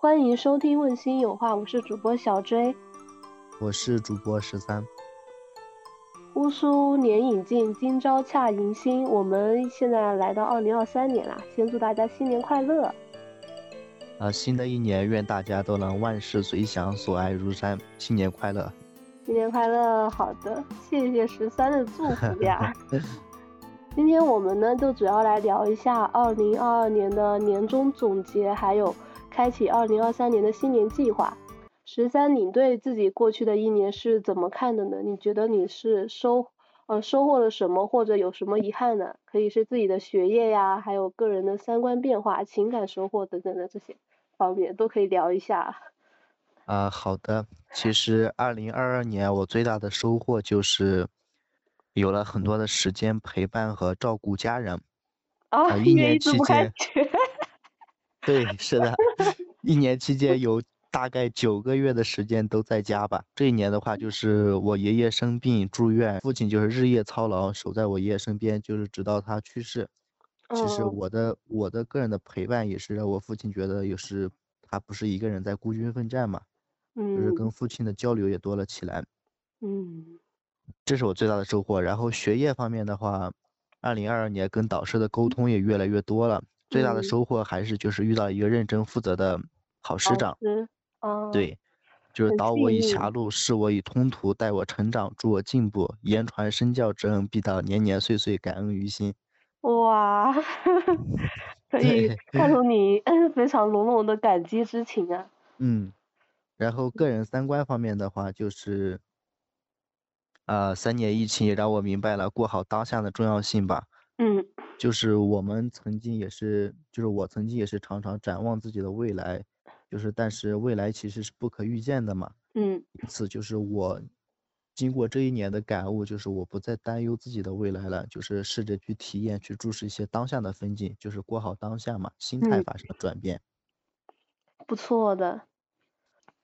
欢迎收听《问心有话》，我是主播小追我是主播十三。乌苏年已尽，今朝恰迎新。我们现在来到二零二三年啦，先祝大家新年快乐！啊，新的一年愿大家都能万事随想，所爱如山，新年快乐！新年快乐！好的，谢谢十三的祝福呀。今天我们呢，就主要来聊一下二零二二年的年终总结，还有开启二零二三年的新年计划。十三，你对自己过去的一年是怎么看的呢？你觉得你是收呃收获了什么，或者有什么遗憾呢？可以是自己的学业呀，还有个人的三观变化、情感收获等等的这些方面都可以聊一下。啊，好的。其实二零二二年我最大的收获就是。有了很多的时间陪伴和照顾家人，啊，一年期间，对，是的，一年期间有大概九个月的时间都在家吧。这一年的话，就是我爷爷生病住院，父亲就是日夜操劳，守在我爷爷身边，就是直到他去世。其实我的我的个人的陪伴也是让我父亲觉得也是他不是一个人在孤军奋战嘛，就是跟父亲的交流也多了起来。嗯。这是我最大的收获。然后学业方面的话，二零二二年跟导师的沟通也越来越多了。最大的收获还是就是遇到一个认真负责的好师长。对，就是导我以狭路，示我以通途，带我成长，助我进步，言传身教之恩必当，年年岁岁感恩于心。哇，可以看出 你 非常浓浓的感激之情啊。嗯，然后个人三观方面的话，就是。啊，三年疫情也让我明白了过好当下的重要性吧。嗯，就是我们曾经也是，就是我曾经也是常常展望自己的未来，就是但是未来其实是不可预见的嘛。嗯，因此就是我经过这一年的感悟，就是我不再担忧自己的未来了，就是试着去体验、去注视一些当下的风景，就是过好当下嘛，心态发生了转变。不错的。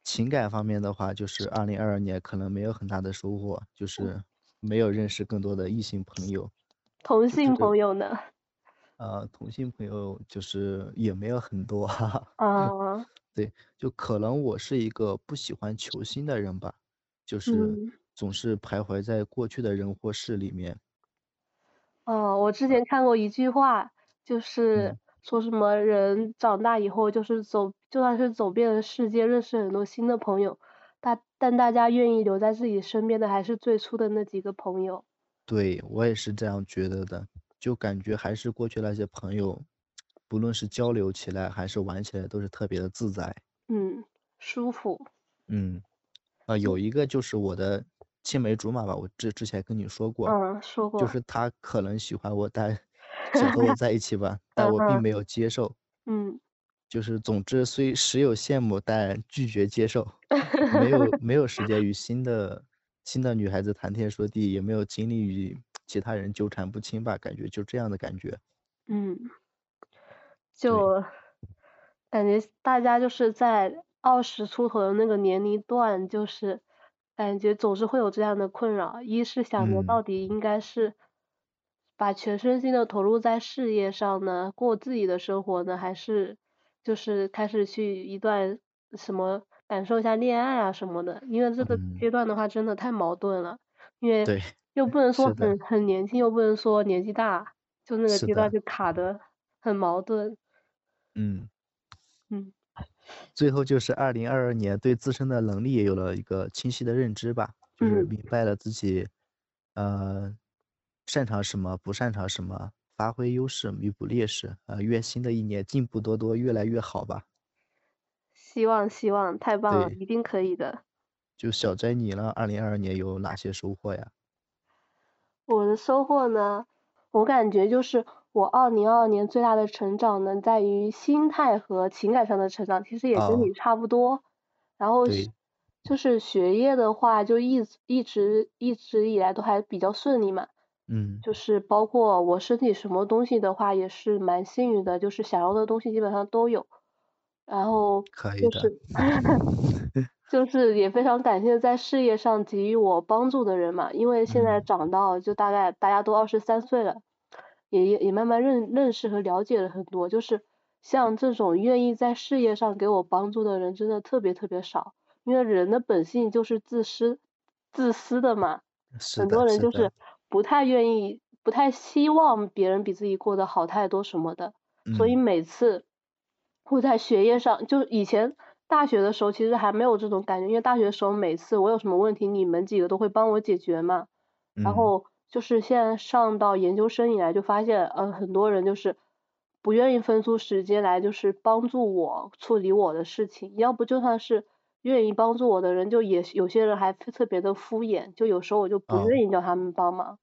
情感方面的话，就是二零二二年可能没有很大的收获，就是没有认识更多的异性朋友。同性朋友呢？呃，同性朋友就是也没有很多。啊。对，就可能我是一个不喜欢求新的人吧，就是总是徘徊在过去的人或事里面。哦，我之前看过一句话，就是。说什么人长大以后就是走，就算是走遍了世界，认识很多新的朋友，大但大家愿意留在自己身边的还是最初的那几个朋友。对我也是这样觉得的，就感觉还是过去那些朋友，不论是交流起来还是玩起来都是特别的自在。嗯，舒服。嗯，啊，有一个就是我的青梅竹马吧，我之之前跟你说过。嗯，说过。就是他可能喜欢我，但。想和我在一起吧，但我并没有接受。嗯，就是总之虽时有羡慕，但拒绝接受。没有没有时间与新的新的女孩子谈天说地，也没有精力与其他人纠缠不清吧，感觉就这样的感觉。嗯，就感觉大家就是在二十出头的那个年龄段，就是感觉总是会有这样的困扰。一是想着到底应该是。把全身心的投入在事业上呢，过自己的生活呢，还是就是开始去一段什么感受一下恋爱啊什么的？因为这个阶段的话真的太矛盾了，因为又不能说很很年轻，又不能说年纪大，就那个阶段就卡的很矛盾。嗯嗯，最后就是二零二二年对自身的能力也有了一个清晰的认知吧，就是明白了自己，呃。擅长什么，不擅长什么，发挥优势，弥补劣势。呃，愿新的一年进步多多，越来越好吧。希望希望，太棒了，一定可以的。就小斋你呢？二零二二年有哪些收获呀？我的收获呢？我感觉就是我二零二二年最大的成长呢，在于心态和情感上的成长，其实也跟你差不多。然后就是学业的话，就一一直一直以来都还比较顺利嘛。嗯，就是包括我身体什么东西的话，也是蛮幸运的，就是想要的东西基本上都有，然后就是 就是也非常感谢在事业上给予我帮助的人嘛，因为现在长到就大概大家都二十三岁了，也也也慢慢认认识和了解了很多，就是像这种愿意在事业上给我帮助的人真的特别特别少，因为人的本性就是自私自私的嘛，很多人就是。不太愿意。不太希望别人比自己过得好太多什么的，所以每次会在学业上，就以前大学的时候其实还没有这种感觉，因为大学的时候每次我有什么问题，你们几个都会帮我解决嘛。然后就是现在上到研究生以来，就发现呃很多人就是不愿意分出时间来，就是帮助我处理我的事情。要不就算是愿意帮助我的人，就也有些人还特别的敷衍，就有时候我就不愿意叫他们帮忙。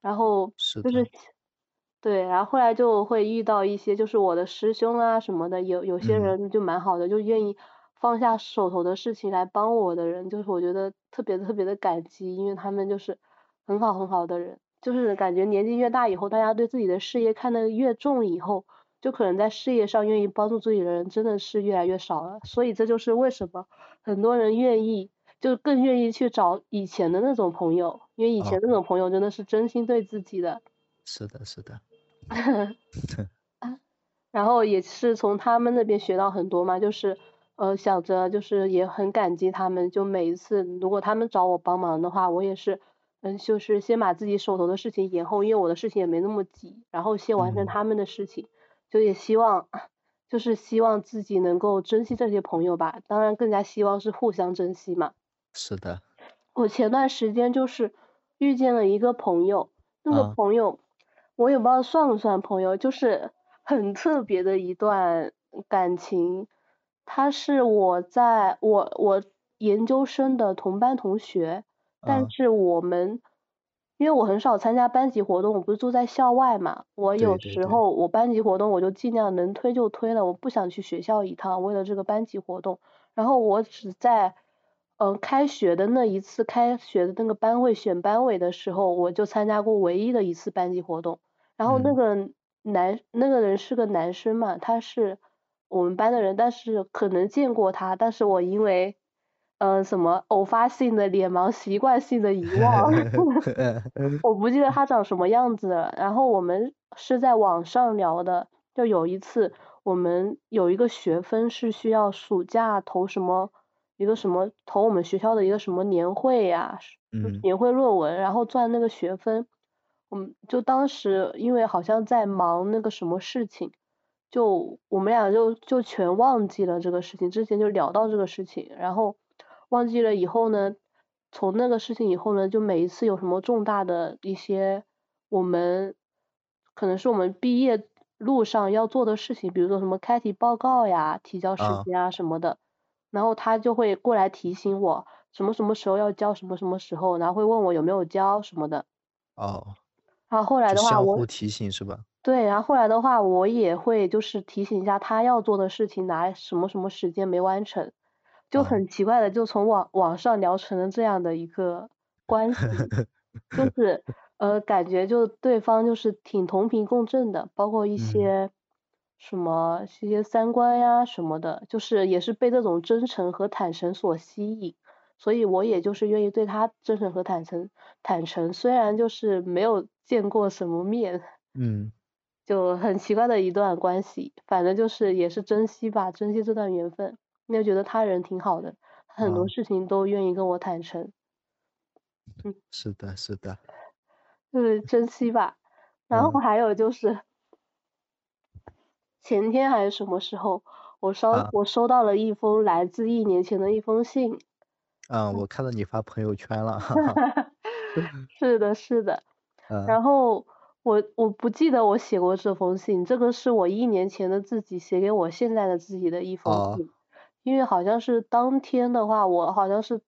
然后就是，对，然后后来就会遇到一些就是我的师兄啊什么的，有有些人就蛮好的，就愿意放下手头的事情来帮我的人，就是我觉得特别特别的感激，因为他们就是很好很好的人，就是感觉年纪越大以后，大家对自己的事业看得越重以后，就可能在事业上愿意帮助自己的人真的是越来越少了，所以这就是为什么很多人愿意。就更愿意去找以前的那种朋友，因为以前那种朋友真的是真心对自己的。是的，是的。然后也是从他们那边学到很多嘛，就是呃想着就是也很感激他们，就每一次如果他们找我帮忙的话，我也是嗯就是先把自己手头的事情延后，因为我的事情也没那么急，然后先完成他们的事情，就也希望就是希望自己能够珍惜这些朋友吧，当然更加希望是互相珍惜嘛。是的，我前段时间就是遇见了一个朋友，那个朋友我也不知道算不算朋友，就是很特别的一段感情。他是我在我我研究生的同班同学，但是我们因为我很少参加班级活动，我不是住在校外嘛，我有时候我班级活动我就尽量能推就推了，我不想去学校一趟，为了这个班级活动，然后我只在。嗯，开学的那一次，开学的那个班会选班委的时候，我就参加过唯一的一次班级活动。然后那个男那个人是个男生嘛，他是我们班的人，但是可能见过他，但是我因为嗯什么偶发性的脸盲，习惯性的遗忘，我不记得他长什么样子了。然后我们是在网上聊的，就有一次我们有一个学分是需要暑假投什么。一个什么投我们学校的一个什么年会呀，年会论文，然后赚那个学分，我们就当时因为好像在忙那个什么事情，就我们俩就就全忘记了这个事情，之前就聊到这个事情，然后忘记了以后呢，从那个事情以后呢，就每一次有什么重大的一些我们可能是我们毕业路上要做的事情，比如说什么开题报告呀、提交时间啊什么的。然后他就会过来提醒我什么什么时候要交，什么什么时候，然后会问我有没有交什么的。哦。然后后来的话，我提醒是吧？对，然后后来的话，我也会就是提醒一下他要做的事情，哪什么什么时间没完成，就很奇怪的，就从网网上聊成了这样的一个关系，就 是呃感觉就对方就是挺同频共振的，包括一些。什么一些三观呀什么的，就是也是被这种真诚和坦诚所吸引，所以我也就是愿意对他真诚和坦诚坦诚，虽然就是没有见过什么面，嗯，就很奇怪的一段关系，反正就是也是珍惜吧，珍惜这段缘分，因为觉得他人挺好的，很多事情都愿意跟我坦诚，嗯，是的，是的，就是珍惜吧，然后还有就是。前天还是什么时候，我收我收到了一封来自一年前的一封信。嗯，我看到你发朋友圈了。是的，是的。然后我我不记得我写过这封信，这个是我一年前的自己写给我现在的自己的一封信。因为好像是当天的话，我好像是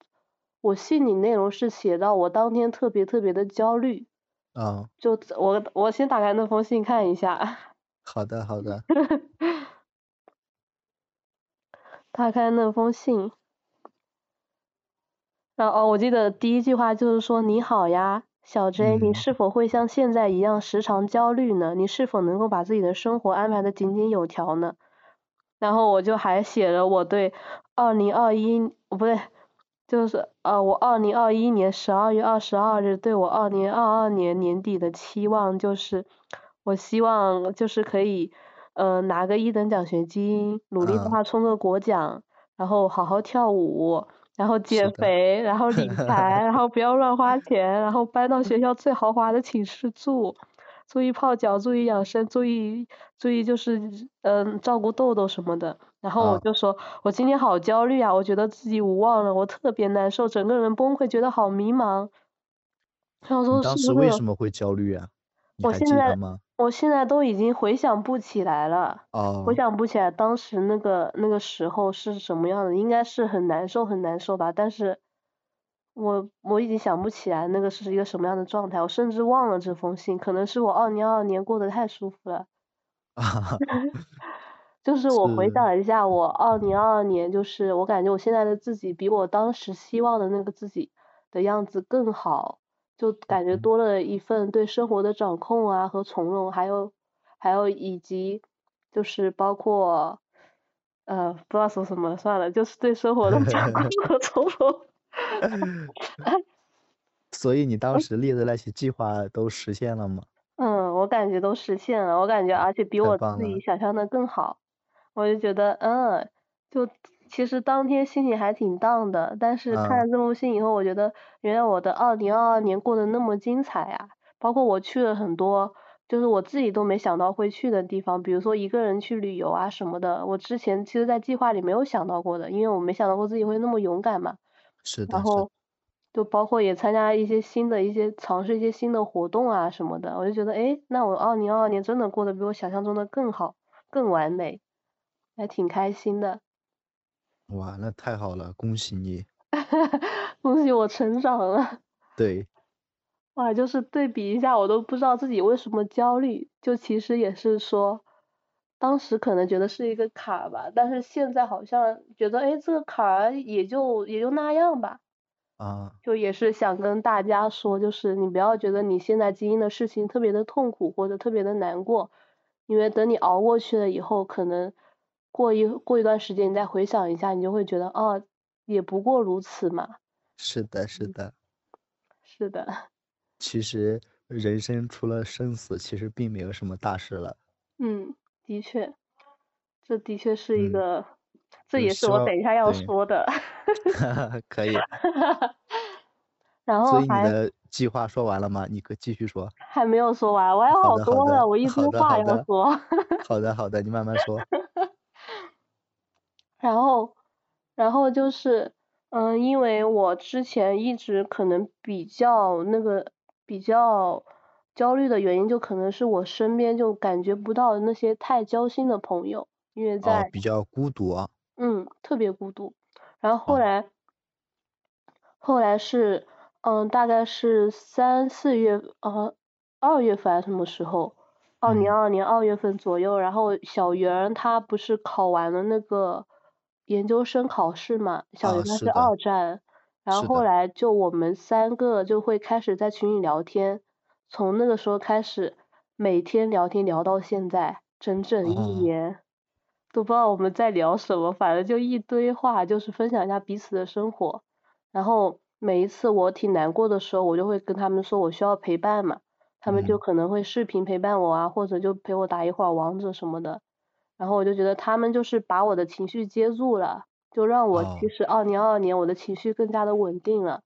我信里内容是写到我当天特别特别的焦虑。啊。就我我先打开那封信看一下。好的，好的。打开那封信，然后哦，我记得第一句话就是说：“你好呀，小 J，你是否会像现在一样时常焦虑呢？你是否能够把自己的生活安排的井井有条呢？”然后我就还写了我对二零二一，不对，就是呃，我二零二一年十二月二十二日对我二零二二年年底的期望就是。我希望就是可以呃拿个一等奖学金，努力的话冲个国奖，然后好好跳舞，然后减肥，然后理 财，然后不要乱花钱，然后搬到学校最豪华的寝室住。注意泡脚，注意养生，注意注意就是嗯照顾痘痘什么的。然后我就说，我今天好焦虑啊，我觉得自己无望了，我特别难受，整个人崩溃，觉得好迷茫。然后说当时为什么会焦虑啊？我现在我现在都已经回想不起来了，回想不起来当时那个那个时候是什么样的，应该是很难受很难受吧，但是。我我已经想不起来那个是一个什么样的状态，我甚至忘了这封信，可能是我二零二二年过得太舒服了。就是我回想一下，我二零二二年，就是我感觉我现在的自己比我当时希望的那个自己的样子更好，就感觉多了一份对生活的掌控啊和从容，还有还有以及就是包括呃不知道说什么算了，就是对生活的掌控 和从容。所以你当时列的那些计划都实现了吗？嗯，我感觉都实现了，我感觉而且比我自己想象的更好。我就觉得，嗯，就其实当天心情还挺荡的，但是看了这封信以后，我觉得原来我的二零二二年过得那么精彩呀！包括我去了很多，就是我自己都没想到会去的地方，比如说一个人去旅游啊什么的，我之前其实在计划里没有想到过的，因为我没想到过自己会那么勇敢嘛。是的，然后就包括也参加一些新的一些尝试一些新的活动啊什么的，我就觉得哎，那我二零二二年真的过得比我想象中的更好，更完美，还挺开心的。哇，那太好了，恭喜你！恭喜我成长了。对。哇，就是对比一下，我都不知道自己为什么焦虑，就其实也是说。当时可能觉得是一个坎儿吧，但是现在好像觉得，哎，这个坎儿也就也就那样吧。啊。就也是想跟大家说，就是你不要觉得你现在经历的事情特别的痛苦或者特别的难过，因为等你熬过去了以后，可能过一过一段时间你再回想一下，你就会觉得，哦，也不过如此嘛。是的，是的。是的。其实人生除了生死，其实并没有什么大事了。嗯。的确，这的确是一个，这也是我等一下要说的。可以。然后所以你的计划说完了吗？你可继续说。还没有说完，我还有好多呢，我一堆话要说。好的好的，你慢慢说。然后，然后就是，嗯，因为我之前一直可能比较那个比较。焦虑的原因就可能是我身边就感觉不到那些太交心的朋友，因为在比较孤独啊。嗯，特别孤独。然后后来，后来是嗯，大概是三四月呃二月份还是什么时候？二零二二年二月份左右。然后小圆她不是考完了那个研究生考试嘛？小圆他是二战。然后后来就我们三个就会开始在群里聊天。从那个时候开始，每天聊天聊到现在，整整一年，都不知道我们在聊什么，反正就一堆话，就是分享一下彼此的生活。然后每一次我挺难过的时候，我就会跟他们说我需要陪伴嘛，他们就可能会视频陪伴我啊，或者就陪我打一会儿王者什么的。然后我就觉得他们就是把我的情绪接住了，就让我其实二零二二年我的情绪更加的稳定了。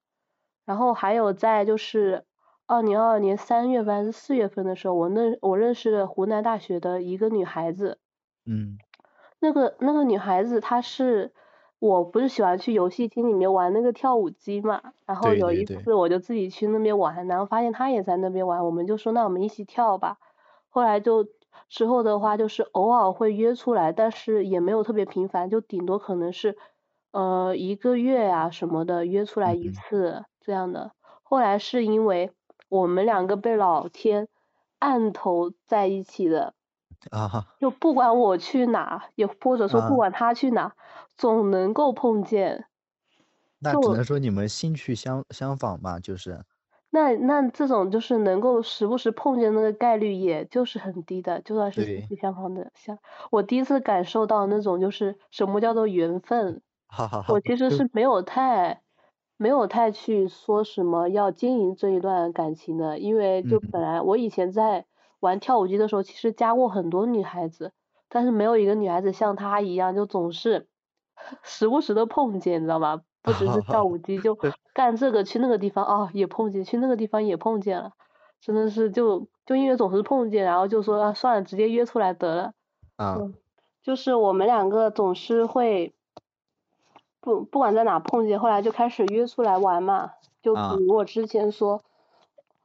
然后还有在就是。二零二二年三月份还是四月份的时候，我认我认识了湖南大学的一个女孩子。嗯。那个那个女孩子，她是我不是喜欢去游戏厅里面玩那个跳舞机嘛，然后有一次我就自己去那边玩，然后发现她也在那边玩，我们就说那我们一起跳吧。后来就之后的话就是偶尔会约出来，但是也没有特别频繁，就顶多可能是呃一个月呀什么的约出来一次这样的。后来是因为。我们两个被老天按头在一起的，啊，就不管我去哪，也或者说不管他去哪，总能够碰见。那只能说你们兴趣相相仿吧，就是。那那这种就是能够时不时碰见那个概率，也就是很低的，就算是兴趣相逢的。像我第一次感受到那种就是什么叫做缘分，我其实是没有太。没有太去说什么要经营这一段感情的，因为就本来我以前在玩跳舞机的时候，其实加过很多女孩子，但是没有一个女孩子像她一样，就总是 时不时的碰见，你知道吧？不只是跳舞机，就干这个去那个地方哦，也碰见，去那个地方也碰见了，真的是就就因为总是碰见，然后就说啊算了，直接约出来得了。啊。就是我们两个总是会不不管在哪碰见，后来就开始约出来玩嘛。就比如我之前说，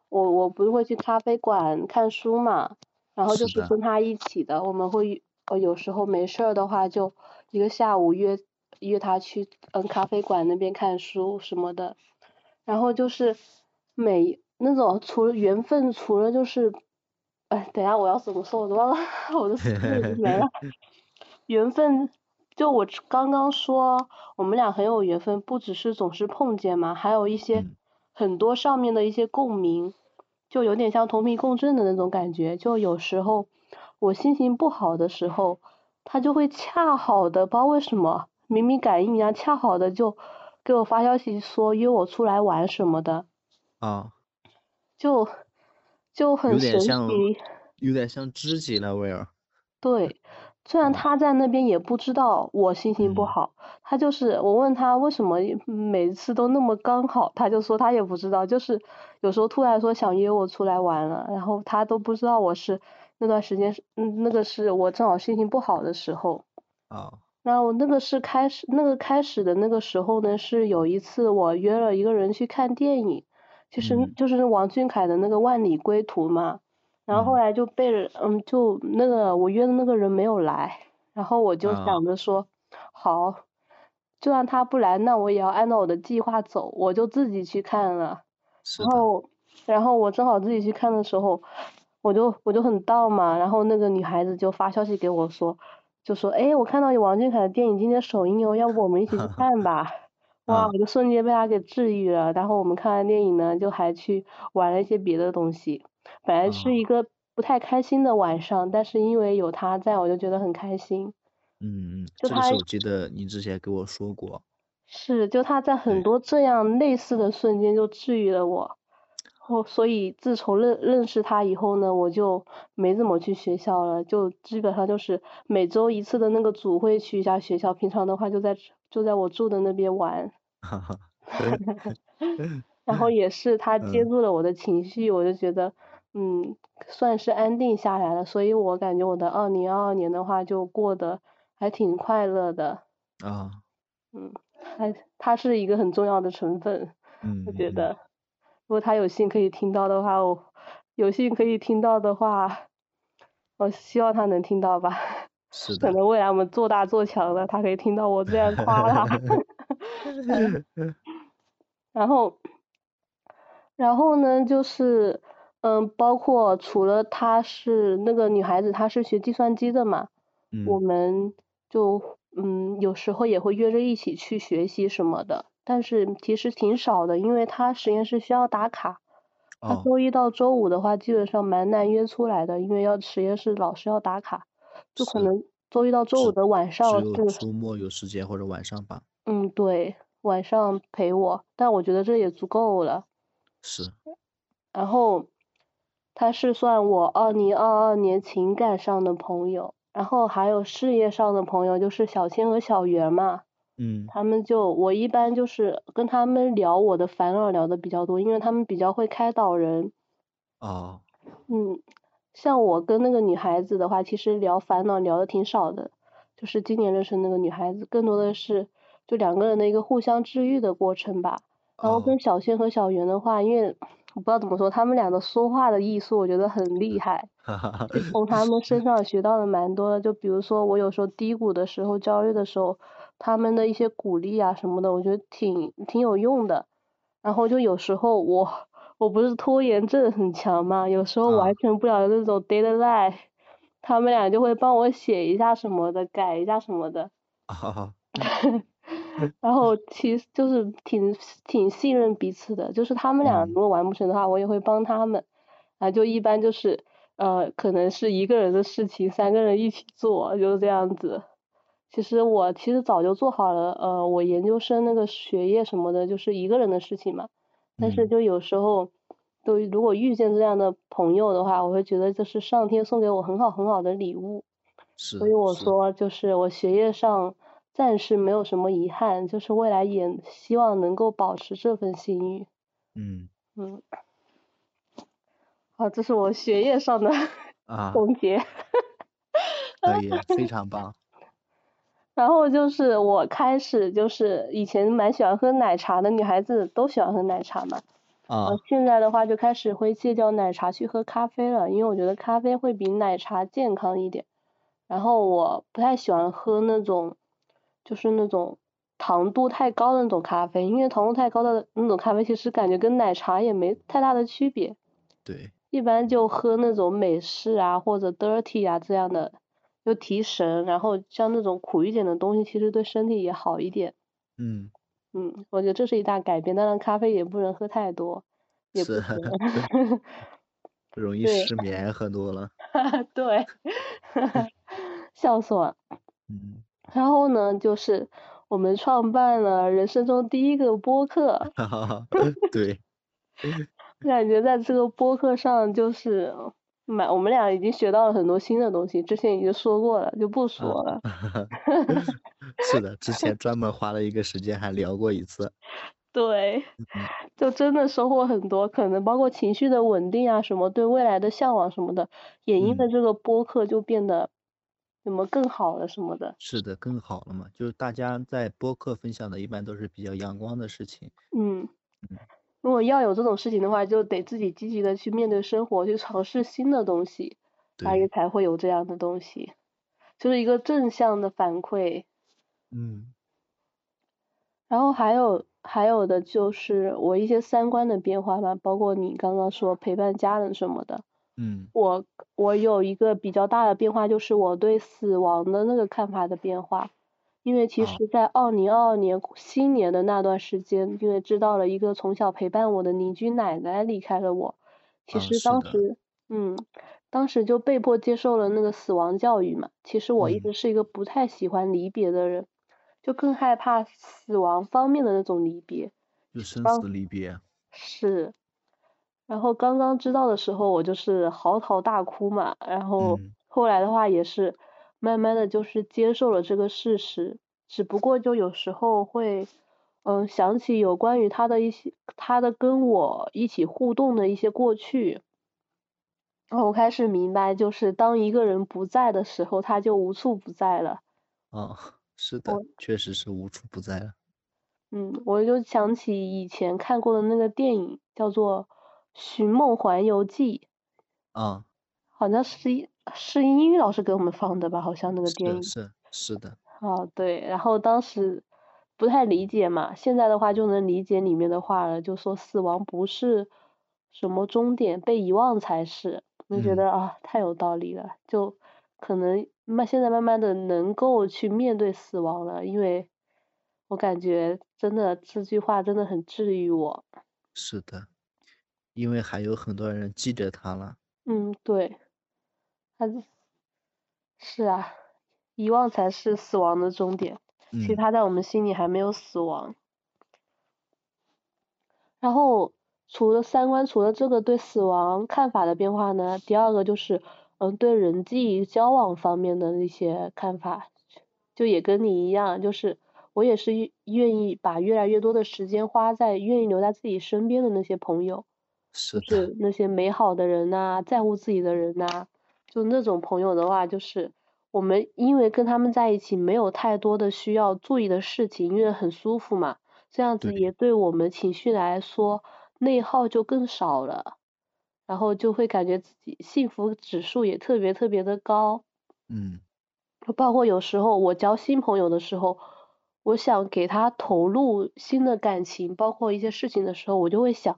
我我不是会去咖啡馆看书嘛，然后就是跟他一起的，我们会呃有时候没事儿的话，就一个下午约约他去嗯咖啡馆那边看书什么的，然后就是每那种除了缘分，除了就是，哎，等下我要怎么说我都忘了，我的思路没了，缘分。就我刚刚说，我们俩很有缘分，不只是总是碰见嘛，还有一些很多上面的一些共鸣，就有点像同频共振的那种感觉。就有时候我心情不好的时候，他就会恰好的，不知道为什么，明明感应一样，恰好的就给我发消息说约我出来玩什么的。啊。就就很神奇。有点像知己了，威尔。对。虽然他在那边也不知道我心情不好，他就是我问他为什么每次都那么刚好，他就说他也不知道，就是有时候突然说想约我出来玩了，然后他都不知道我是那段时间是嗯那个是我正好心情不好的时候。啊。然后那个是开始那个开始的那个时候呢，是有一次我约了一个人去看电影，就是就是王俊凯的那个万里归途嘛。然后后来就被人，嗯，就那个我约的那个人没有来，然后我就想着说，好，就算他不来，那我也要按照我的计划走，我就自己去看了。然后，然后我正好自己去看的时候，我就我就很到嘛，然后那个女孩子就发消息给我说，就说，哎，我看到有王俊凯的电影今天首映哦，要不我们一起去 看吧？哇，我就瞬间被他给治愈了。然后我们看完电影呢，就还去玩了一些别的东西。本来是一个不太开心的晚上，但是因为有他在，我就觉得很开心。嗯嗯，这个是我记得你之前给我说过。是，就他在很多这样类似的瞬间就治愈了我。后所以自从认认识他以后呢，我就没怎么去学校了，就基本上就是每周一次的那个组会去一下学校，平常的话就在就在我住的那边玩。哈哈。然后也是他 接住了我的情绪，我就觉得。嗯，算是安定下来了，所以我感觉我的二零二二年的话就过得还挺快乐的。啊。嗯，还他是一个很重要的成分。嗯。我觉得，如果他有幸可以听到的话，我有幸可以听到的话，我希望他能听到吧。是的。可能未来我们做大做强了，他可以听到我这样夸他。然后，然后呢，就是。嗯，包括除了她是那个女孩子，她是学计算机的嘛，我们就嗯有时候也会约着一起去学习什么的，但是其实挺少的，因为他实验室需要打卡，他周一到周五的话基本上蛮难约出来的，因为要实验室老师要打卡，就可能周一到周五的晚上就周末有时间或者晚上吧。嗯，对，晚上陪我，但我觉得这也足够了。是。然后。他是算我二零二二年情感上的朋友，然后还有事业上的朋友，就是小千和小圆嘛。嗯。他们就我一般就是跟他们聊我的烦恼聊的比较多，因为他们比较会开导人。哦。嗯，像我跟那个女孩子的话，其实聊烦恼聊的挺少的，就是今年认识那个女孩子，更多的是就两个人的一个互相治愈的过程吧。然后跟小轩和小圆的话，因为。我不知道怎么说，他们俩的说话的艺术我觉得很厉 害，从他们身上学到的蛮多的。就比如说我有时候低谷的时候、焦虑的时候，他们的一些鼓励啊什么的，我觉得挺挺有用的。然后就有时候我我不是拖延症很强嘛，有时候完成不了那种 deadline，他们俩就会帮我写一下什么的，改一下什么的。然后其实就是挺挺信任彼此的，就是他们俩如果完不成的话，我也会帮他们。啊，就一般就是呃，可能是一个人的事情，三个人一起做，就是这样子。其实我其实早就做好了，呃，我研究生那个学业什么的，就是一个人的事情嘛。但是就有时候，都如果遇见这样的朋友的话，我会觉得这是上天送给我很好很好的礼物。是。所以我说，就是我学业上暂时没有什么遗憾，就是未来也希望能够保持这份信誉。嗯嗯，好，这是我学业上的 啊，总结。可以，非常棒。然后就是我开始就是以前蛮喜欢喝奶茶的，女孩子都喜欢喝奶茶嘛。啊呃，现在的话就开始会戒掉奶茶去喝咖啡了，因为我觉得咖啡会比奶茶健康一点。然后我不太喜欢喝那种，就是那种糖度太高的那种咖啡，因为糖度太高的那种咖啡其实感觉跟奶茶也没太大的区别。对，一般就喝那种美式啊或者 dirty 啊这样的，就提神，然后像那种苦一点的东西，其实对身体也好一点。嗯，嗯，我觉得这是一大改变，当然咖啡也不能喝太多，也不是行。容易失眠喝多了。对，笑死我了。嗯，然后呢，就是我们创办了人生中第一个播客，哈哈哈，对，感觉在这个播客上就是蛮，我们俩已经学到了很多新的东西，之前已经说过了，就不说了。是的，之前专门花了一个时间还聊过一次。对，嗯就真的收获很多，可能包括情绪的稳定啊，什么对未来的向往什么的，也因为嗯这个播客就变得什么更好了什么的。是的，更好了嘛。就是大家在播客分享的，一般都是比较阳光的事情。嗯嗯，如果要有这种事情的话，就得自己积极的去面对生活，去尝试新的东西，大约，才会有这样的东西，就是一个正向的反馈。嗯然后还有还有的就是我一些三观的变化吧，包括你刚刚说陪伴家人什么的，嗯我我有一个比较大的变化，就是我对死亡的那个看法的变化。因为其啊实，在二零二二年新年的那段时间，因为知道了一个从小陪伴我的邻居奶奶离开了我，其啊，实，当时，嗯，当时就被迫接受了那个死亡教育嘛。其实我一嗯直是一个不太喜欢离别的人，就更害怕死亡方面的那种离别。就生死离别。是，然后刚刚知道的时候，我就是嚎啕大哭嘛，然后嗯后来的话也是慢慢的就是接受了这个事实，只不过就有时候会，嗯，想起有关于他的一些他的跟我一起互动的一些过去，然后我开始明白，就是当一个人不在的时候，他就无处不在了。哦，是的，确实是无处不在了。嗯，我就想起以前看过的那个电影，叫做《寻梦环游记》。啊，好像是一是英语老师给我们放的吧，好像那个电影。是是是的，哦，对，然后当时不太理解嘛，现在的话就能理解里面的话了，就说死亡不是什么终点，被遗忘才是。就觉嗯得啊，太有道理了，就可能慢现在慢慢的能够去面对死亡了，因为我感觉真的这句话真的很治愈我。是的，因为还有很多人记着他了。嗯，对，他是啊，遗忘才是死亡的终点。其实嗯他在我们心里还没有死亡。然后除了三观，除了这个对死亡看法的变化呢，第二个就是嗯对人际交往方面的一些看法，就也跟你一样，就是我也是愿愿意把越来越多的时间花在愿意留在自己身边的那些朋友。是的，是那些美好的人呐、在乎自己的人呐、就那种朋友的话，就是我们因为跟他们在一起没有太多的需要注意的事情，因为很舒服嘛，这样子对也对我们情绪来说内耗就更少了，然后就会感觉自己幸福指数也特别特别的高。嗯包括有时候我交新朋友的时候，我想给他投入新的感情，包括一些事情的时候，我就会想，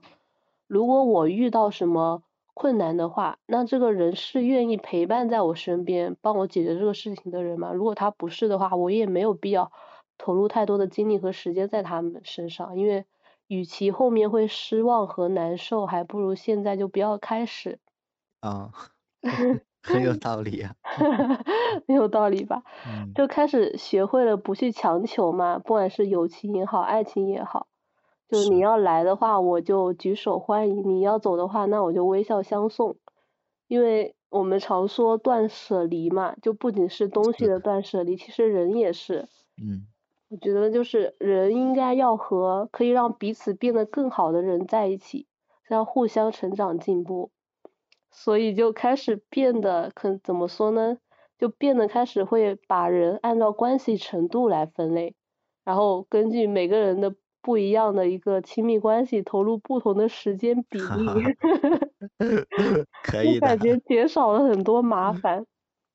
如果我遇到什么困难的话，那这个人是愿意陪伴在我身边，帮我解决这个事情的人吗？如果他不是的话，我也没有必要投入太多的精力和时间在他们身上，因为与其后面会失望和难受，还不如现在就不要开始。啊，很有道理啊。没有道理吧？嗯就开始学会了不去强求嘛，不管是友情也好，爱情也好，就是你要来的话，我就举手欢迎；你要走的话，那我就微笑相送。因为我们常说断舍离嘛，就不仅是东西的断舍离，其实人也是。嗯。我觉得就是人应该要和可以让彼此变得更好的人在一起，这样互相成长进步。所以就开始变得，可怎么说呢？就变得开始会把人按照关系程度来分类，然后根据每个人的不一样的一个亲密关系，投入不同的时间 比例。可以的。感觉减少了很多麻烦。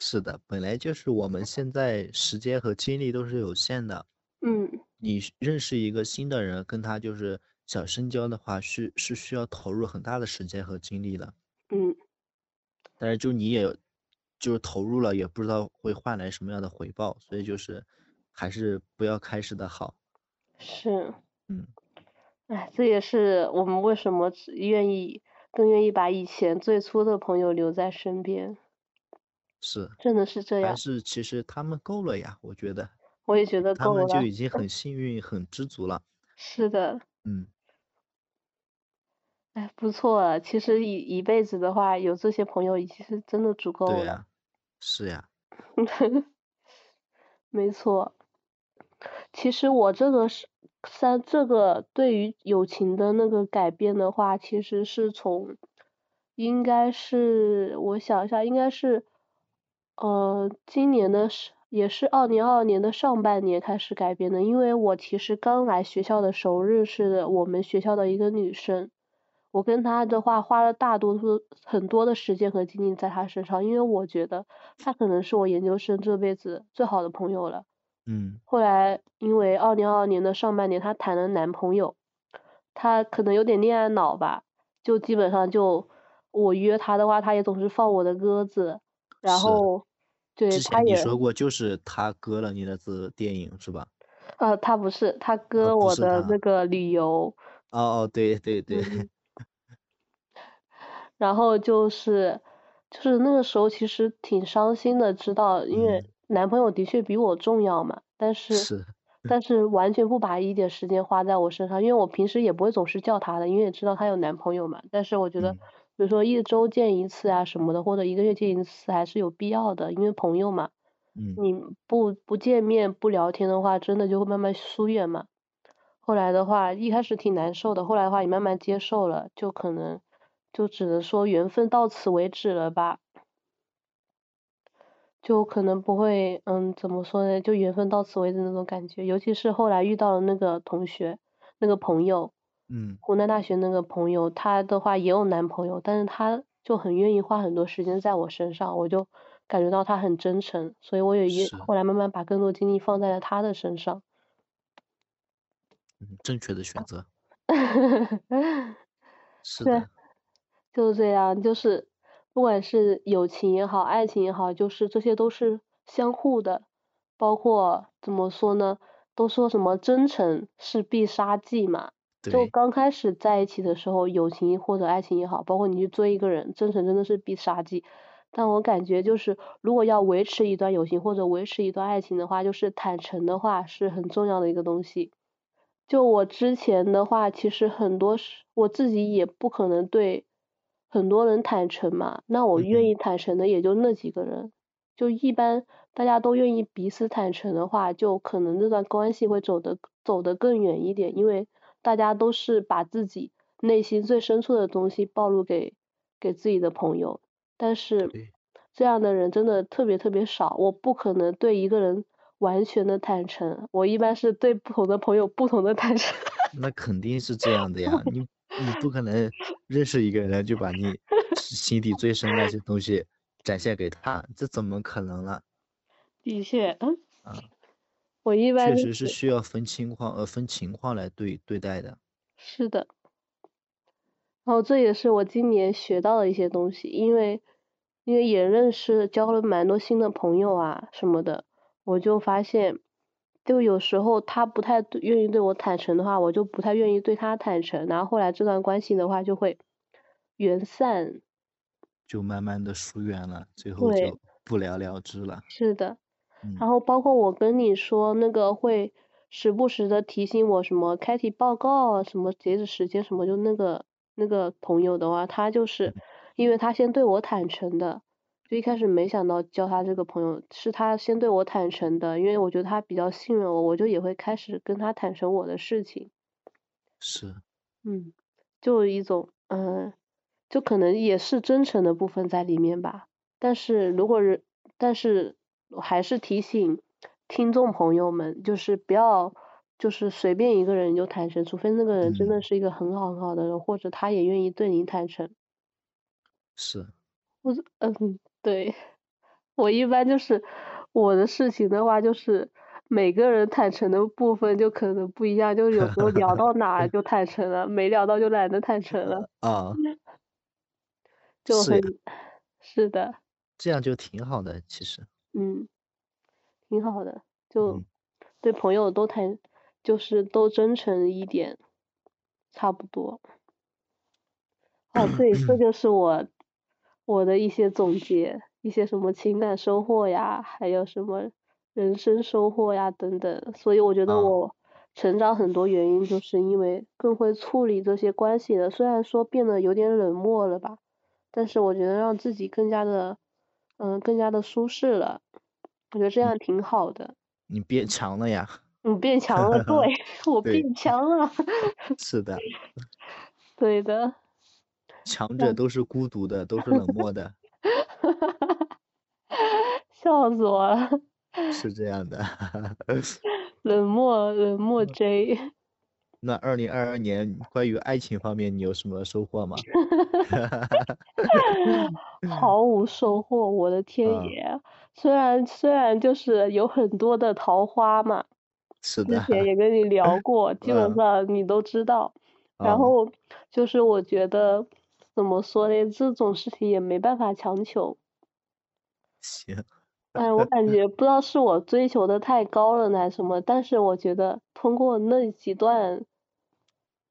是的，本来就是我们现在时间和精力都是有限的。嗯。你认识一个新的人，跟他就是想深交的话，是是需要投入很大的时间和精力的。嗯。但是就你也。就是投入了，也不知道会换来什么样的回报，所以就是还是不要开始的好。是。嗯。哎，这也是我们为什么愿意更愿意把以前最初的朋友留在身边。是。真的是这样。但是其实他们够了呀，我觉得。我也觉得够了。他们就已经很幸运、很知足了。是的。嗯。哎，不错，其实一一辈子的话，有这些朋友，已经是真的足够了。对呀，是呀。没错。其实我这个是三，这个对于友情的那个改变的话，其实是从，应该是我想一下，应该是，呃，今年的也是二零二二年的上半年开始改变的，因为我其实刚来学校的时候认识的我们学校的一个女生。我跟他的话花了大多数很多的时间和精力在他身上，因为我觉得他可能是我研究生这辈子最好的朋友了。嗯。后来因为二零二二年的上半年她谈了男朋友，她可能有点恋爱脑吧，就基本上就我约她的话，她也总是放我的鸽子，然后对她也。你说过就是她割了你的字电影是吧？呃，她不是，他割我的那个旅游。哦哦，对对对。然后就是，就是那个时候其实挺伤心的，知道，因为男朋友的确比我重要嘛，但是，但是完全不把一点时间花在我身上，因为我平时也不会总是叫他的，因为也知道他有男朋友嘛，但是我觉得，比如说一周见一次啊什么的，或者一个月见一次还是有必要的，因为朋友嘛，你不不见面不聊天的话，真的就会慢慢疏远嘛。后来的话，一开始挺难受的，后来的话也慢慢接受了，就可能。就只能说缘分到此为止了吧，就可能不会，嗯，怎么说呢？就缘分到此为止那种感觉。尤其是后来遇到了那个同学，那个朋友，嗯，湖南大学那个朋友，她的话也有男朋友，但是她就很愿意花很多时间在我身上，我就感觉到她很真诚，所以我也后来慢慢把更多精力放在了她的身上。嗯，正确的选择。是的。就是这样，就是不管是友情也好，爱情也好，就是这些都是相互的，包括怎么说呢？都说什么真诚是必杀技嘛。就刚开始在一起的时候，友情或者爱情也好，包括你去追一个人，真诚真的是必杀技。但我感觉就是，如果要维持一段友情或者维持一段爱情的话，就是坦诚的话是很重要的一个东西。就我之前的话，其实很多时我自己也不可能对。很多人坦诚嘛，那我愿意坦诚的也就那几个人，就一般大家都愿意彼此坦诚的话，就可能这段关系会走得走得更远一点，因为大家都是把自己内心最深处的东西暴露给给自己的朋友，但是这样的人真的特别特别少，我不可能对一个人完全的坦诚，我一般是对不同的朋友不同的坦诚。那肯定是这样的呀，你。你不可能认识一个人就把你心底最深那些东西展现给他，这怎么可能了？的确，嗯，我一般确实是需要分情况呃分情况来对对待的。是的，然后这也是我今年学到的一些东西，因为因为也认识交了蛮多新的朋友啊什么的，我就发现。就有时候他不太愿意对我坦诚的话，我就不太愿意对他坦诚，然后后来这段关系的话就会缘散，就慢慢的疏远了，最后就不了了之了。是的，然后包括我跟你说那个会时不时的提醒我什么开题报告啊，什么截止时间什么，就那个那个朋友的话，他就是因为他先对我坦诚的，就一开始没想到交他这个朋友，是他先对我坦诚的，因为我觉得他比较信任我，我就也会开始跟他坦诚我的事情。是。嗯，就一种嗯，就可能也是真诚的部分在里面吧。但是如果是，但是还是提醒听众朋友们，就是不要就是随便一个人就坦诚，除非那个人真的是一个很好很好的人，或者他也愿意对你坦诚。是。我嗯。对，我一般就是我的事情的话，就是每个人坦诚的部分就可能不一样，就有时候聊到哪就坦诚了，没聊到就懒得坦诚了。啊。就很是的。这样就挺好的，其实。嗯，挺好的，就对朋友都坦，就是都真诚一点，差不多。哦，对，这就是我。我的一些总结，一些什么情感收获呀，还有什么人生收获呀等等，所以我觉得我成长很多原因就是因为更会处理这些关系了，虽然说变得有点冷漠了吧，但是我觉得让自己更加的，嗯，更加的舒适了，我觉得这样挺好的。你变强了呀？你变强了，对，我变强了。是的。对的。强者都是孤独的，都是冷漠的。笑死我了。是这样的。冷漠，冷漠 J。那二零二二年关于爱情方面，你有什么收获吗？毫无收获，我的天爷！虽然虽然就是有很多的桃花嘛。是的。之前也跟你聊过，基本上你都知道。然后就是我觉得。怎么说呢？这种事情也没办法强求。行。哎，我感觉不知道是我追求的太高了呢，还是什么？但是我觉得通过那几段，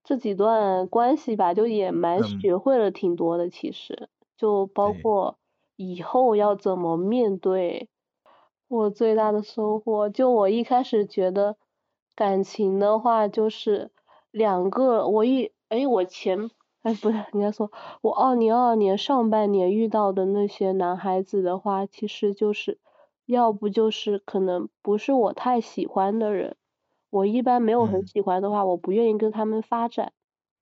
这几段关系吧，就也蛮学会了挺多的。其实，就包括以后要怎么面对。我最大的收获，就我一开始觉得感情的话，就是两个，我一哎，我前。哎，不是，应该说，我二零二二年上半年遇到的那些男孩子的话，其实就是，要不就是可能不是我太喜欢的人，我一般没有很喜欢的话，我不愿意跟他们发展，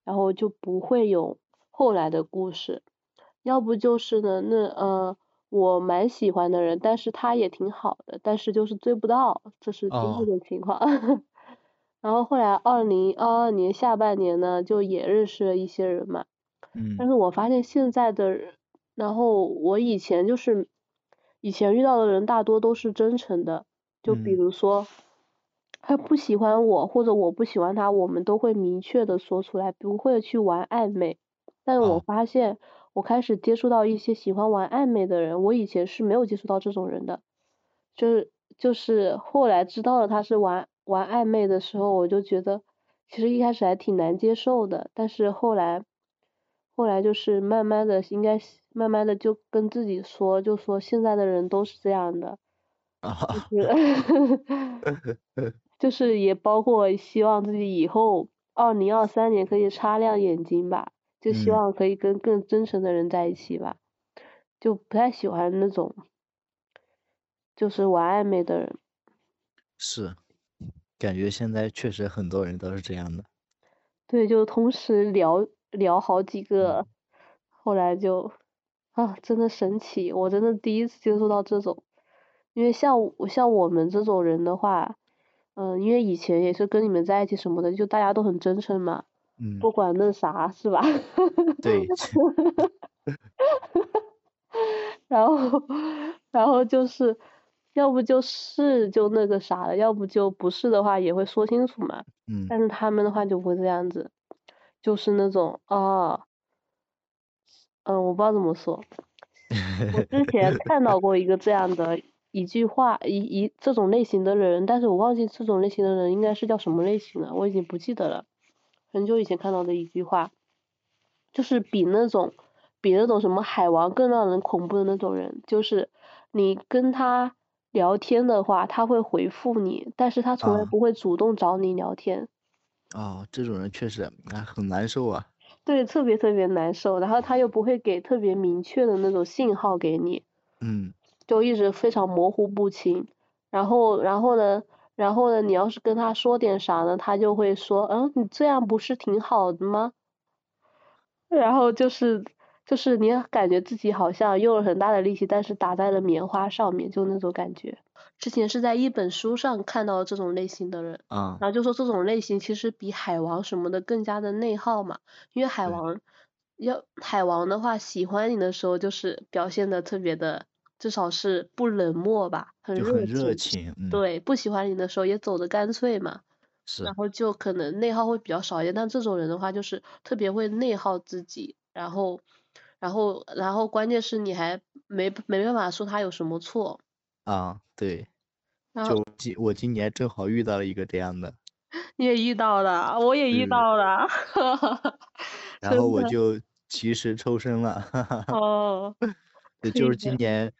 然后就不会有后来的故事，要不就是呢，那呃，我蛮喜欢的人，但是他也挺好的，但是就是追不到，这是第一种情况。然后后来二零二二年下半年呢，就也认识了一些人嘛。嗯。但是我发现现在的，然后我以前就是，以前遇到的人大多都是真诚的，就比如说，他不喜欢我或者我不喜欢他，我们都会明确的说出来，不会去玩暧昧。但是我发现，我开始接触到一些喜欢玩暧昧的人，我以前是没有接触到这种人的，就是就是后来知道了他是玩。玩暧昧的时候，我就觉得其实一开始还挺难接受的，但是后来，后来就是慢慢的，应该慢慢的就跟自己说，就说现在的人都是这样的，就是，就是也包括希望自己以后二零二三年可以擦亮眼睛吧，就希望可以跟更真诚的人在一起吧，就不太喜欢那种，就是玩暧昧的人。是。感觉现在确实很多人都是这样的。对，就同时聊聊好几个，后来就啊，真的神奇，我真的第一次接触到这种。因为像像我们这种人的话，嗯，因为以前也是跟你们在一起什么的，就大家都很真诚嘛，嗯，不管那啥是吧？对。然后，然后就是。要不就是就那个啥了，要不就不是的话也会说清楚嘛。嗯。但是他们的话就不会这样子，就是那种啊，嗯，我不知道怎么说。我之前看到过一个这样的一句话，一一这种类型的人，但是我忘记这种类型的人应该是叫什么类型了，我已经不记得了。很久以前看到的一句话，就是比那种比那种什么海王更让人恐怖的那种人，就是你跟他。聊天的话，他会回复你，但是他从来不会主动找你聊天。哦，这种人确实啊很难受啊。对，特别特别难受，然后他又不会给特别明确的那种信号给你，嗯，就一直非常模糊不清。然后，然后呢，然后呢，你要是跟他说点啥呢，他就会说，嗯，你这样不是挺好的吗？然后就是。就是你感觉自己好像用了很大的力气，但是打在了棉花上面，就那种感觉。之前是在一本书上看到这种类型的人，啊，然后就说这种类型其实比海王什么的更加的内耗嘛，因为海王要海王的话，喜欢你的时候就是表现的特别的，至少是不冷漠吧，很热情，对，不喜欢你的时候也走的干脆嘛，是，然后就可能内耗会比较少一点，但这种人的话就是特别会内耗自己，然后。然后，然后关键是你还没没办法说他有什么错。啊，对。就今我今年正好遇到了一个这样的。你也遇到了，我也遇到了。然后我就及时抽身了。哦。对，就是今年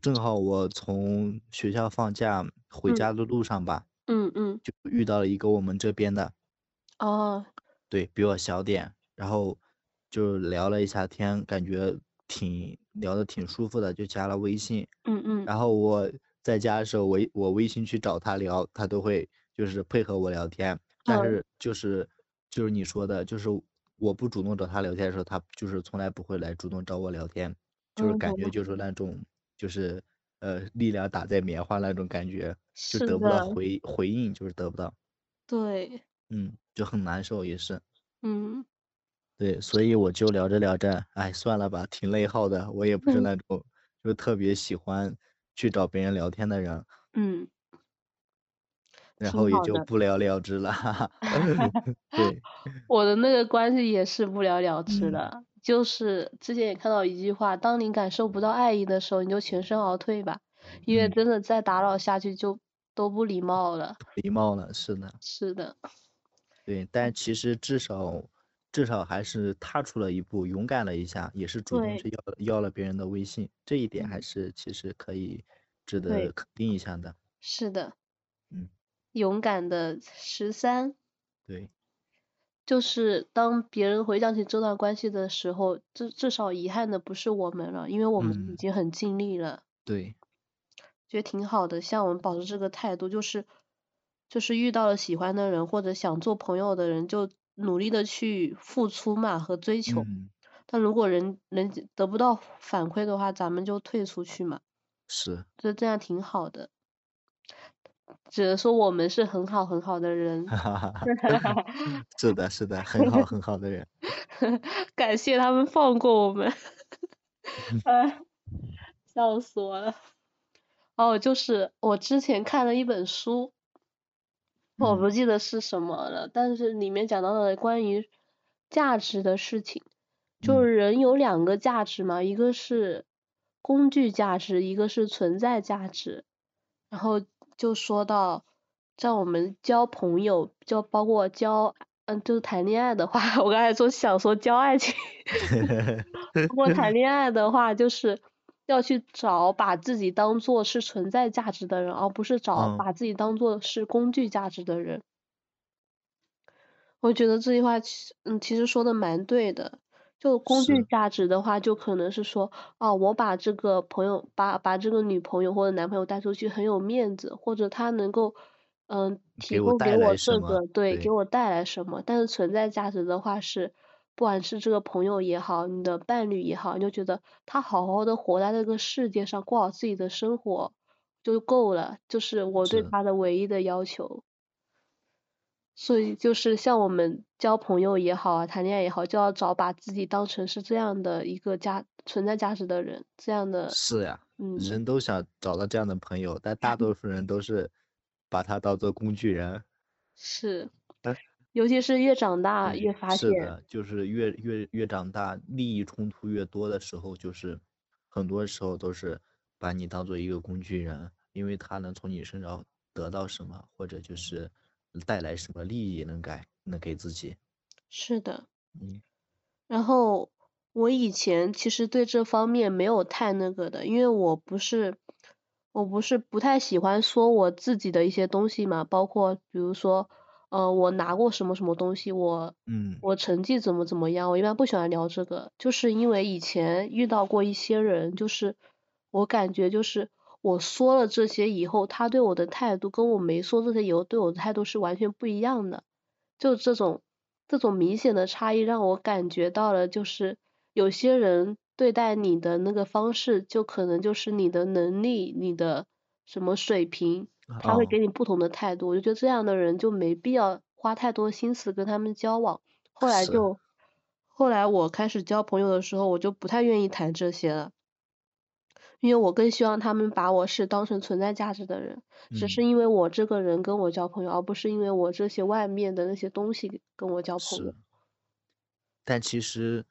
正好我从学校放假回家的路上吧。嗯嗯。就遇到了一个我们这边的。哦。对比我小点，然后。就聊了一下天，感觉挺聊的挺舒服的，就加了微信。嗯嗯。然后我在家的时候，我我微信去找他聊，他都会就是配合我聊天。但是就是就是你说的，就是我不主动找他聊天的时候，他就是从来不会来主动找我聊天，就是感觉就是那种就是呃力量打在棉花那种感觉，就得不到回回应，就是得不到。对。嗯，就很难受也是。嗯。对，所以我就聊着聊着，哎，算了吧，挺内耗的。我也不是那种就特别喜欢去找别人聊天的人。嗯。然后也就不了了之了。对。我的那个关系也是不了了之的，就是之前也看到一句话：当你感受不到爱意的时候，你就全身而退吧，因为真的再打扰下去就都不礼貌了。礼貌了，是的。是的。对，但其实至少。至少还是踏出了一步，勇敢了一下，也是主动去要要了别人的微信，这一点还是其实可以值得肯定一下的。是的。嗯。勇敢的十三。对。就是当别人回想起这段关系的时候，至至少遗憾的不是我们了，因为我们已经很尽力了。对。觉得挺好的，像我们保持这个态度，就是就是遇到了喜欢的人或者想做朋友的人就。努力的去付出嘛和追求，但如果人人得不到反馈的话，咱们就退出去嘛。是。就这样挺好的，只能说我们是很好很好的人。是的，是的，很好很好的人。感谢他们放过我们。哎，笑死我了。哦，就是我之前看了一本书。我不记得是什么了，但是里面讲到了关于价值的事情，就是人有两个价值嘛，一个是工具价值，一个是存在价值。然后就说到，在我们交朋友，就包括交，嗯，就是谈恋爱的话，我刚才说想说交爱情，不过谈恋爱的话就是。要去找把自己当做是存在价值的人，而不是找把自己当做是工具价值的人。我觉得这句话，嗯，其实说的蛮对的。就工具价值的话，就可能是说，哦，我把这个朋友，把把这个女朋友或者男朋友带出去很有面子，或者他能够，嗯，提供给我这个，对，给我带来什么。但是存在价值的话是。不管是这个朋友也好，你的伴侣也好，你就觉得他好好的活在这个世界上，过好自己的生活就够了，就是我对他的唯一的要求。所以就是像我们交朋友也好啊，谈恋爱也好，就要找把自己当成是这样的一个价存在价值的人，这样的。是呀，嗯，人都想找到这样的朋友，但大多数人都是把他当做工具人。是。尤其是越长大越发现，是的，就是越越越长大，利益冲突越多的时候，就是很多时候都是把你当做一个工具人，因为他能从你身上得到什么，或者就是带来什么利益，能给能给自己。是的，嗯。然后我以前其实对这方面没有太那个的，因为我不是我不是不太喜欢说我自己的一些东西嘛，包括比如说。呃，我拿过什么什么东西，我，嗯，我成绩怎么怎么样，我一般不喜欢聊这个，就是因为以前遇到过一些人，就是我感觉就是我说了这些以后，他对我的态度跟我没说这些以后对我的态度是完全不一样的。就这种这种明显的差异让我感觉到了，就是有些人对待你的那个方式，就可能就是你的能力、你的什么水平，他会给你不同的态度。我就觉得这样的人就没必要花太多心思跟他们交往。后来就。后来我开始交朋友的时候，我就不太愿意谈这些了，因为我更希望他们把我是当成存在价值的人，只是因为我这个人跟我交朋友，而不是因为我这些外面的那些东西跟我交朋友。但其实，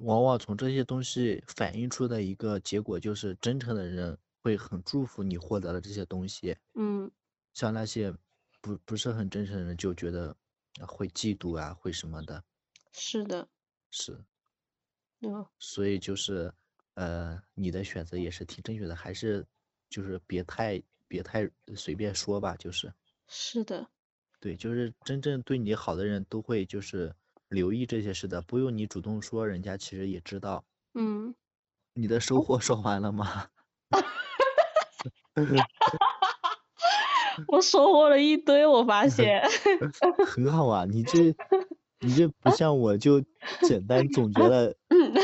往往从这些东西反映出的一个结果，就是真诚的人会很祝福你获得了这些东西。嗯。像那些不不是很真诚的人，就觉得会嫉妒啊，会什么的。是的，是，嗯，所以就是，呃，你的选择也是挺正确的，还是就是别太别太随便说吧，就是。是的。对，就是真正对你好的人都会就是留意这些事的，不用你主动说，人家其实也知道。嗯。你的收获说完了吗？我收获了一堆，我发 现。很好啊，你这。你这不像我，就简单总结了，嗯，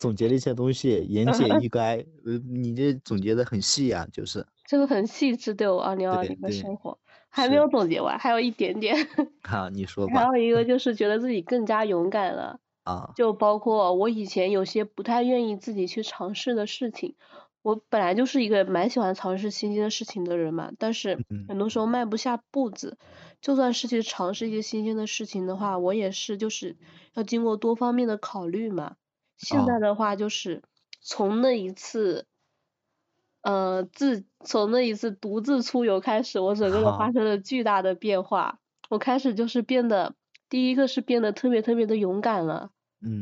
总结了一些东西，言简意赅。呃，你这总结的很细啊，就是。这个很细致，对我二零二零的生活，还没有总结完，还有一点点。好，你说吧。还有一个就是觉得自己更加勇敢了。啊。就包括我以前有些不太愿意自己去尝试的事情。我本来就是一个蛮喜欢尝试新鲜的事情的人嘛，但是很多时候迈不下步子。就算是去尝试一些新鲜的事情的话，我也是就是要经过多方面的考虑嘛。现在的话就是从那一次，呃，自从那一次独自出游开始，我整个人发生了巨大的变化。我开始就是变得，第一个是变得特别特别的勇敢了，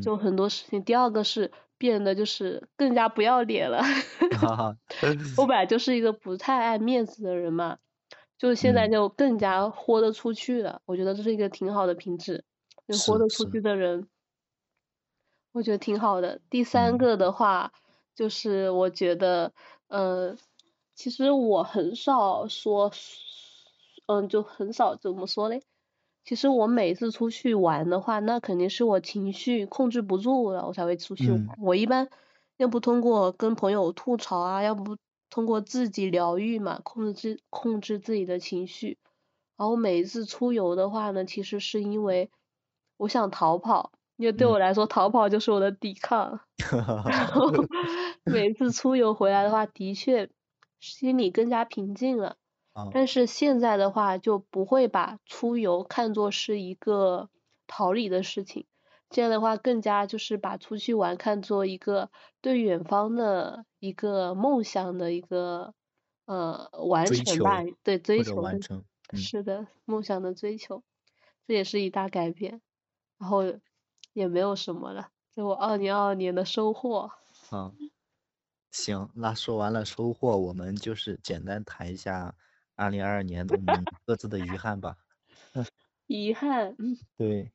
就很多事情。第二个是。变得就是更加不要脸了。我本来就是一个不太爱面子的人嘛，就现在就更加豁得出去了。我觉得这是一个挺好的品质，就豁得出去的人，我觉得挺好的。第三个的话，就是我觉得，嗯，其实我很少说，嗯，就很少怎么说嘞？其实我每次出去玩的话，那肯定是我情绪控制不住了，我才会出去玩。我一般要不通过跟朋友吐槽啊，要不通过自己疗愈嘛，控制自控制自己的情绪。然后每一次出游的话呢，其实是因为我想逃跑，因为对我来说逃跑就是我的抵抗。然 后每次出游回来的话，的确心里更加平静了。但是现在的话就不会把出游看作是一个逃离的事情，这样的话更加就是把出去玩看作一个对远方的一个梦想的一个呃完成吧，对追求完成，是的，梦想的追求，这也是一大改变，然后也没有什么了，就我二零二二年的收获。嗯，行，那说完了收获，我们就是简单谈一下。二零二二年我们各自的遗憾吧。遗憾。对。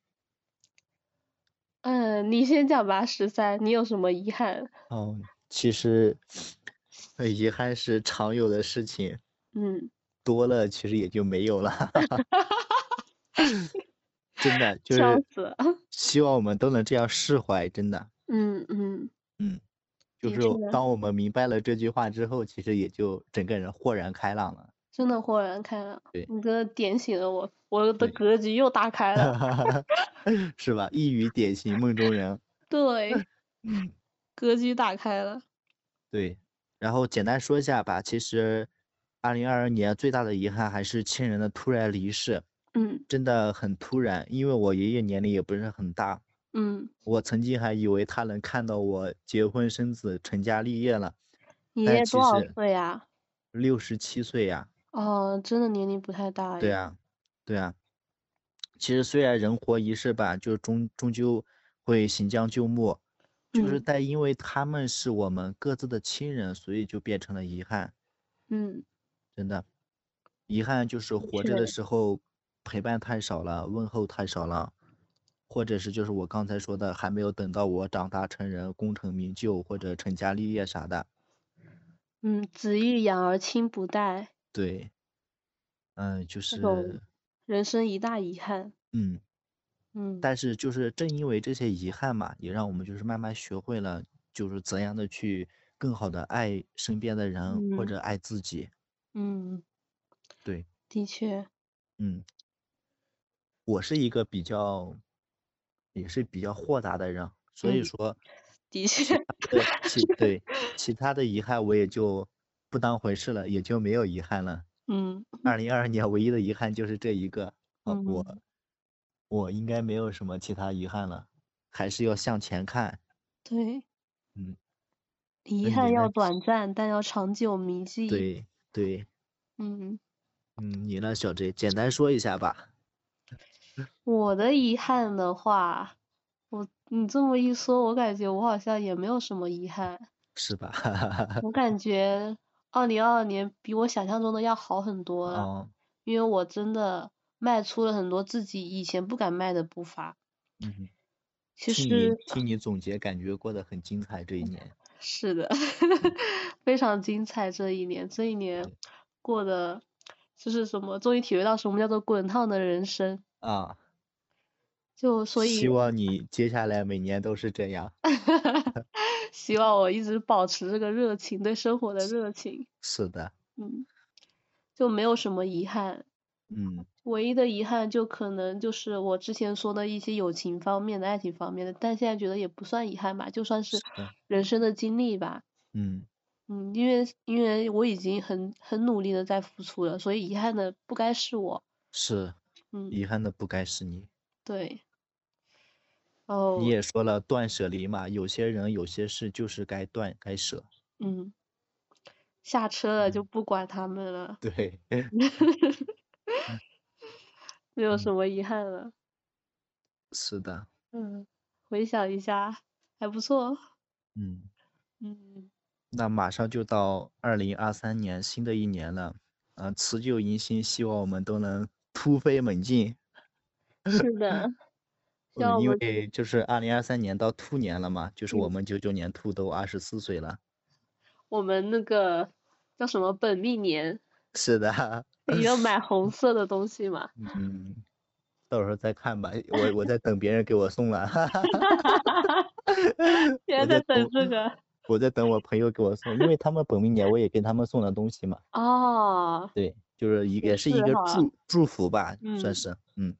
嗯，你先讲吧，十三，你有什么遗憾？哦，其实，遗憾是常有的事情。嗯。多了，其实也就没有了。真的就是。希望我们都能这样释怀，真的。嗯嗯。嗯。就是当我们明白了这句话之后，其实也就整个人豁然开朗了。真的豁然开朗，你这点醒了我，我的格局又打开了，是吧？一语点醒梦中人。对，嗯，格局打开了。对，然后简单说一下吧，其实，二零二二年最大的遗憾还是亲人的突然离世。嗯。真的很突然，因为我爷爷年龄也不是很大。嗯。我曾经还以为他能看到我结婚生子、成家立业了。爷爷多少岁呀？六十七岁呀。哦，真的年龄不太大。对啊，对啊。其实虽然人活一世吧，就终终究会行将就木，就是但因为他们是我们各自的亲人，所以就变成了遗憾。嗯。真的，遗憾就是活着的时候陪伴太少了，问候太少了，或者是就是我刚才说的，还没有等到我长大成人、功成名就或者成家立业啥的。嗯，子欲养而亲不待。对，嗯，就这种是，人生一大遗憾。嗯，嗯。但是就是正因为这些遗憾嘛，也让我们就是慢慢学会了，就是怎样的去更好的爱身边的人或嗯者。爱自己。嗯，对，的确，嗯，我是一个比较，也是比较豁达的人，所以嗯说的确，对 其他的遗憾我也就不当回事了，也就没有遗憾了。嗯二零二二年唯一的遗憾就是这一个，好，我嗯，我应该没有什么其他遗憾了，还是要向前看。对，嗯，遗？憾要短暂，但要长久铭记。对对，嗯，嗯，你呢，小 J，简单说一下吧。我的遗憾的话，我你这么一说，我感觉我好像也没有什么遗憾。是吧？我 感觉二零二二年比我想象中的要好很多了，哦，因为我真的迈出了很多自己以前不敢迈的步伐。嗯哼，其实听你总结，感觉过得很精彩这一年。是的，非常精彩这一年，这一年过得就是什么，终于体会到什么叫做滚烫的人生。啊，就所以希望你接下来每年都是这样。希望我一直保持这个热情，对生活的热情。是的，嗯，就没有什么遗憾。嗯唯一的遗憾就可能就是我之前说的一些友情方面的、爱情方面的，但现在觉得也不算遗憾吧，就算是人生的经历吧。嗯嗯，因为因为我已经很很努力的在付出了，所以遗憾的不该是我。是，嗯，遗憾的不该是你。对。哦，你也说了断舍离嘛，有些人有些事就是该断该舍。嗯，下车了就嗯不管他们了，对，嗯 没有什么遗憾了。是的，嗯，回想一下，还不错。嗯，嗯，那马上就到二零二三年新的一年了，嗯、辞旧迎新，希望我们都能突飞猛进。是的，嗯，因为就是二零二三年到兔年了嘛，就是我嗯们九九年兔都二十四岁了。我们那个叫什么本命年，是的，你要买红色的东西嘛？嗯，到时候再看吧，我我在等别人给我送了，现在在我在等这个。我在等我朋友给我送，因为他们本命年我也给他们送了东西嘛。哦，对，就是一也也是一个祝祝福吧，嗯算是，嗯，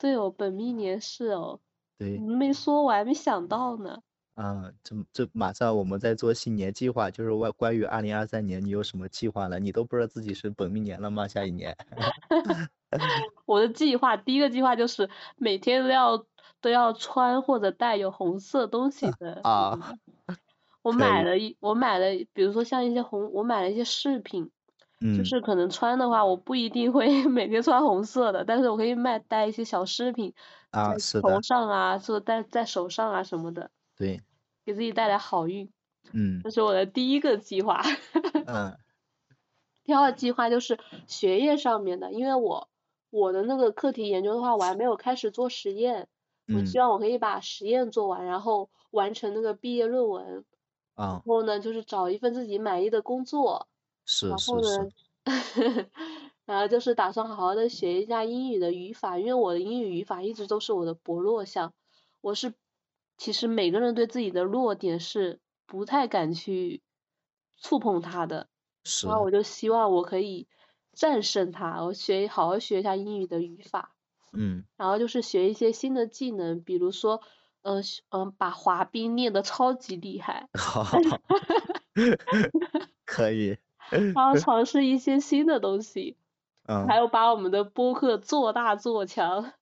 对哦，本命年是哦，对你，没说，我还没想到呢。啊，这这马上我们在做新年计划，就是外关于二零二三年你有什么计划了？你都不知道自己是本命年了吗？下一年？我的计划，第一个计划就是每天都要都要穿或者带有红色东西 的。啊，我买了一，我买了，比如说像一些红，我买了一些饰品，就嗯。是可能穿的话，我不一定会 每天穿红色的，但是我可以卖带一些小饰品，啊，在头是的，上啊，或者戴在手上啊什么的，对，给自己带来好运。嗯。这是我的第一个计划。嗯。第二个计划就是学业上面的，因为我我的那个课题研究的话，我还没有开始做实验，我嗯。希望我可以把实验做完，然后完成那个毕业论文，啊。然啊，后呢就是找一份自己满意的工作，是然后是是，呢，然后就是打算好好的学一下英语的语法，因为我的英语语法一直都是我的薄弱项，我是其实每个人对自己的弱点是不太敢去触碰它的。是，然后我就希望我可以战胜它，我学好好学一下英语的语法，嗯，然后就是学一些新的技能，比如说，嗯、嗯、把滑冰练得超级厉害，好，可以，然后尝试一些新的东西，嗯，还有把我们的播客做大做强，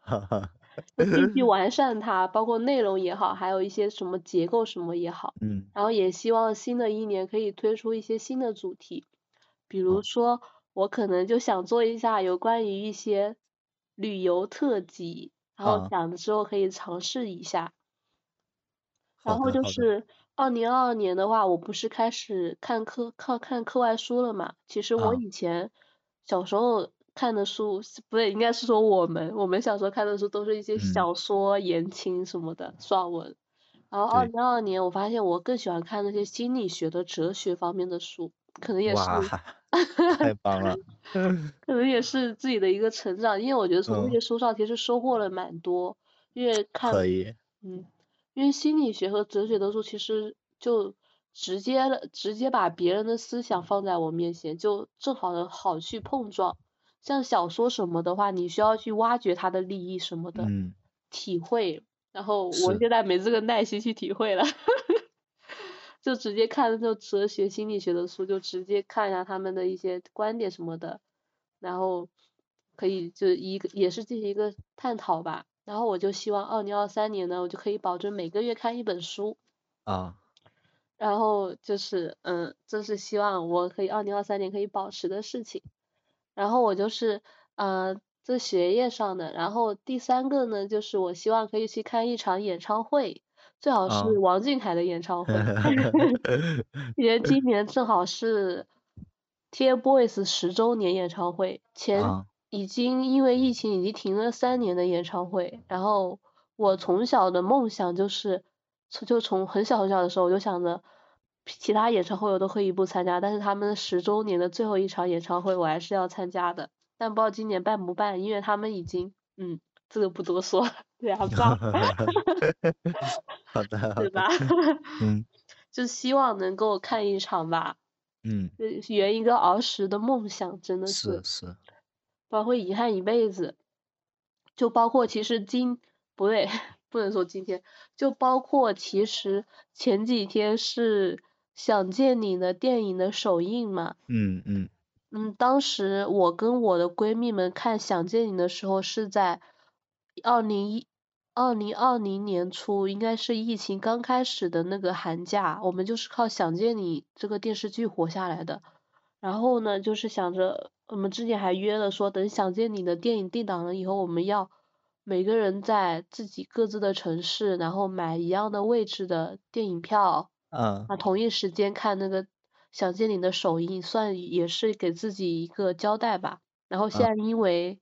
哈哈，继续完善它，包括内容也好，还有一些什么结构什么也好，嗯。然后也希望新的一年可以推出一些新的主题，比如好说我可能就想做一下有关于一些旅游特辑，然后想的时候可以尝试一下。然后就是二零二二年的话，我不是开始看课看看课外书了嘛？其实我啊。以前小时候看的书，不对，应该是说我们我们小时候看的书都是一些嗯。小说、言情什么的爽文。然后二对零二二年我发现我更喜欢看那些心理学的哲学方面的书，可能也是哇，太棒了，可能也是自己的一个成长，因为我觉得从那嗯，些书上其实收获了蛮多，因为看，可以，嗯，因为心理学和哲学的书其实就直接了，直接把别人的思想放在我面前，就正好的好去碰撞。像小说什么的话，你需要去挖掘它的利益什么的，嗯，体会，然后我，现在没这个耐心去体会了。就直接看那种哲学心理学的书，就直接看一下他们的一些观点什么的，然后可以就一个也是进行一个探讨吧。然后我就希望二零二三年呢，我就可以保证每个月看一本书，啊，然后就是嗯，这是希望我可以二零二三年可以保持的事情。然后我就是呃这学业上的，然后第三个呢，就是我希望可以去看一场演唱会，最好是啊，王俊凯的演唱会。因为今年正好是 TFBOYS 十周年演唱会，前啊，已经因为疫情已经停了三年的演唱会，然后我从小的梦想就是，从就从很小很小的时候我就想着，其他演唱会我都可以不参加，但是他们十周年的最后一场演唱会我还是要参加的，但不知道今年办不办，因为他们已经，嗯，这个不多说，两吧，好的，好的，对吧？嗯 就希望能够看一场吧。嗯，圆一个儿时的梦想，真的是，是然会遗憾一辈子。就包括其实今不对，不能说今天，就包括其实前几天是《想见你》的电影的首映嘛。嗯嗯嗯，当时我跟我的闺蜜们看《想见你》的时候是在二零一二零二零年初，应该是疫情刚开始的那个寒假，我们就是靠《想见你》这个电视剧活下来的。然后呢，就是想着我们之前还约了说，等《想见你》的电影定档了以后，我们要每个人在自己各自的城市，然后买一样的位置的电影票。嗯啊，同一时间看那个《想见你》的首映，算也是给自己一个交代吧。然后现嗯，在因为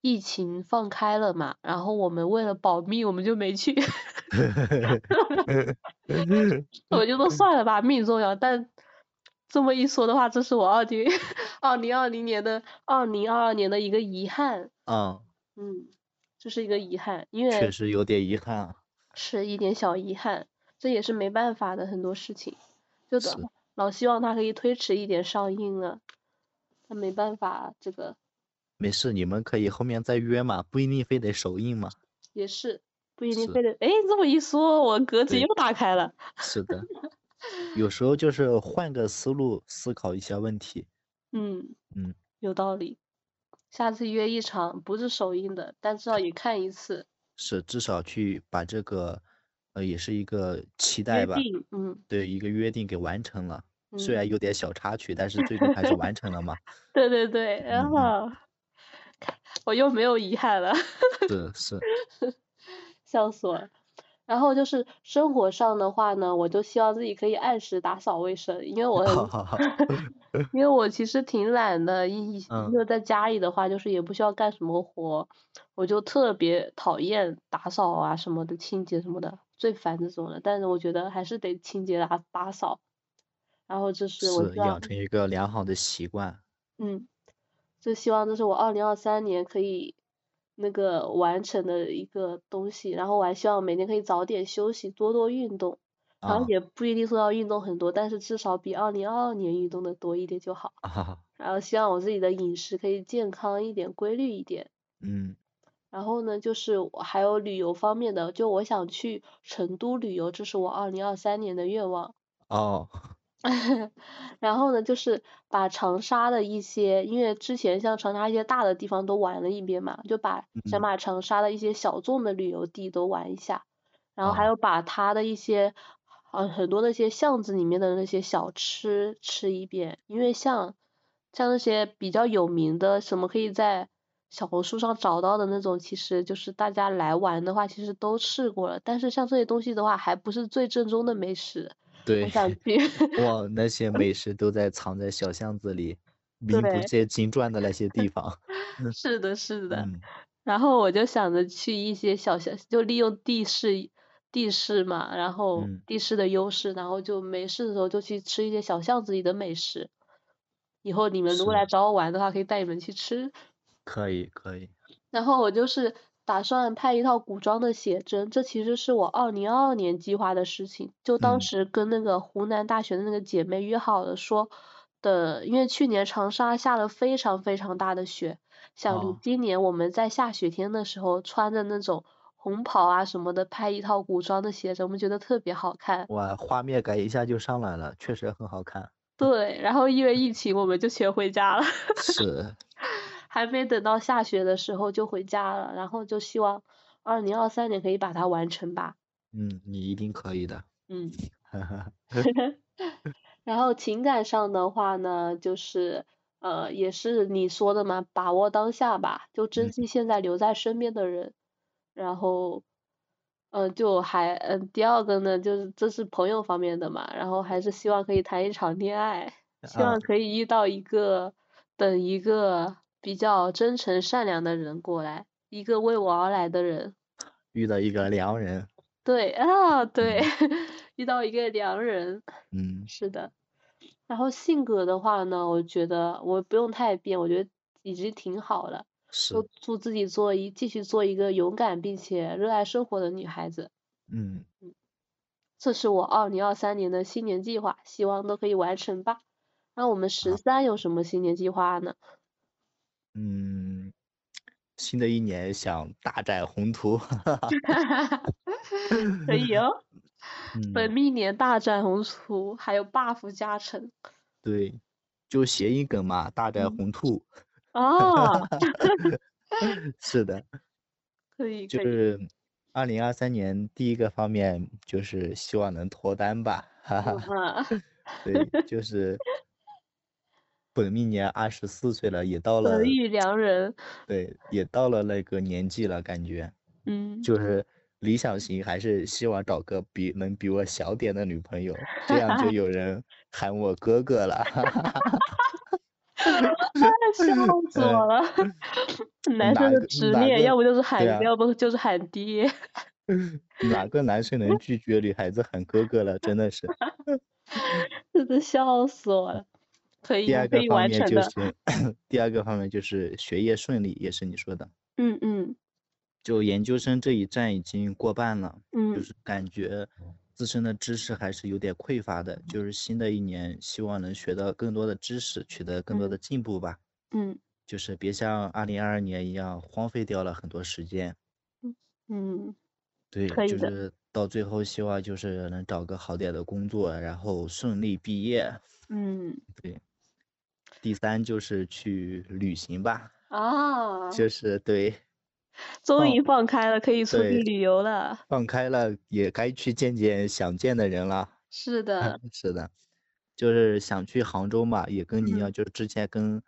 疫情放开了嘛，然后我们为了保密，我们就没去，我就说算了吧，命重要。但这么一说的话，这是我二零二零二零年的二零二二年的一个遗憾，嗯，嗯，这是一个遗憾，因为确实有点遗憾啊，是一点小遗憾，这也是没办法的很多事情，就老希望它可以推迟一点上映了，那没办法，这个没事，你们可以后面再约嘛，不一定非得首映嘛，也是不一定，非得，哎，这么一说，我格局，又打开了，是的，有时候就是换个思路思考一些问题，嗯，嗯，有道理，下次约一场不是首映的，但至少也看一次，是至少去把这个，呃，也是一个期待吧，嗯。对，一个约定给完成了，虽嗯，然有点小插曲，但是最终还是完成了嘛，对对对，然后。嗯，后我又没有遗憾了。是是，笑死我了。然后就是生活上的话呢，我就希望自己可以按时打扫卫生，因为我 因为我其实挺懒的，一因嗯为在家里的话，就是也不需要干什么活，我就特别讨厌打扫啊什么的，清洁什么的，最烦这种的。但是我觉得还是得清洁打打扫。然后这是我是望，养成一个良好的习惯，嗯，就希望这是我二零二三年可以那个完成的一个东西。然后我还希望每天可以早点休息，多多运动。然后啊也不一定说要运动很多，但是至少比二零二二年运动的多一点就好。啊，然后希望我自己的饮食可以健康一点、规律一点。嗯，然后呢，就是我还有旅游方面的，就我想去成都旅游，这是我二零二三年的愿望。哦，然后呢，就是把长沙的一些，因为之前像长沙一些大的地方都玩了一遍嘛，就把想嗯，把长沙的一些小众的旅游地都玩一下，然后还哦，有把它的一些，呃，很多那些巷子里面的那些小吃吃一遍，因为像像那些比较有名的，什么可以在小红书上找到的那种，其实就是大家来玩的话，其实都试过了，但是像这些东西的话，还不是最正宗的美食，我对，想去。哇，那些 美食都在藏在小巷子里，名不对，见经传的那些地方，是的，是的。嗯，然后我就想着去一些小巷，就利用地势地势嘛，然后嗯地势的优势，然后就没事的时候就去吃一些小巷子里的美食。以后你们如果来找我玩的话，可以带你们去吃。可以可以，然后我就是打算拍一套古装的写真，这其实是我二零二二年计划的事情。就当嗯时跟那个湖南大学的那个姐妹约好了说的，因为去年长沙下了非常非常大的雪，想哦今年我们在下雪天的时候穿着那种红袍啊什么的拍一套古装的写真，我们觉得特别好看。哇，画面感一下就上来了，确实很好看。对，然后因为疫情，我们就全回家了。是，还没等到下雪的时候就回家了，然后就希望二零二三年可以把它完成吧。嗯，你一定可以的。嗯，然后情感上的话呢，就是呃，也是你说的嘛，把握当下吧，就珍嗯惜现在留在身边的人。然后，嗯、就还嗯、第二个呢，就是这是朋友方面的嘛，然后还是希望可以谈一场恋爱，希啊望可以遇到一个等一个比较真诚善良的人过来，一个为我而来的人。遇到一个良人。对啊，对，遇到一个良人。嗯是的，然后性格的话呢，我觉得我不用太变，我觉得已经挺好了。是，就祝自己做一继续做一个勇敢并且热爱生活的女孩子，嗯，这是我二零二三年的新年计划，希望都可以完成吧。那我们十好三有什么新年计划呢？嗯，新的一年想大展宏图。可以哦，本嗯，命年大展宏图，还有 buff 加成。对，就谐音梗嘛，大展嗯宏图。哦，是的，可以，就是二零二三年第一个方面就是希望能脱单吧，哈哈。嗯，对，就是本命年二十四岁了，也到了得，遇良人。对，也到了那个年纪了，感觉嗯，就是理想型还是希望找个比能比我小点的女朋友，这样就有人喊我哥哥了，哈哈哈哈。笑 死我了！男生的执念，要不就是喊，啊要不就是喊爹。哪个男生能拒绝女孩子喊哥哥了？真的是。真的笑死我了。可以，第二可以个方面完成的。就是，第二个方面就是学业顺利，也是你说的。嗯嗯就研究生这一站已经过半了，就嗯是感觉自身的知识还是有点匮乏的。就是新的一年，希望能学到更多的知识，取得更多嗯的进步吧。嗯就是别像二零二二年一样荒废掉了很多时间。嗯，对，就是到最后希望就是能找个好点的工作，然后顺利毕业。嗯对，第三就是去旅行吧，啊，就。是对。终于放开了，可以出去旅游了。放开了，也该去见见想见的人了。是的，是的，就是想去杭州嘛，也跟你一嗯。样，就是之前跟，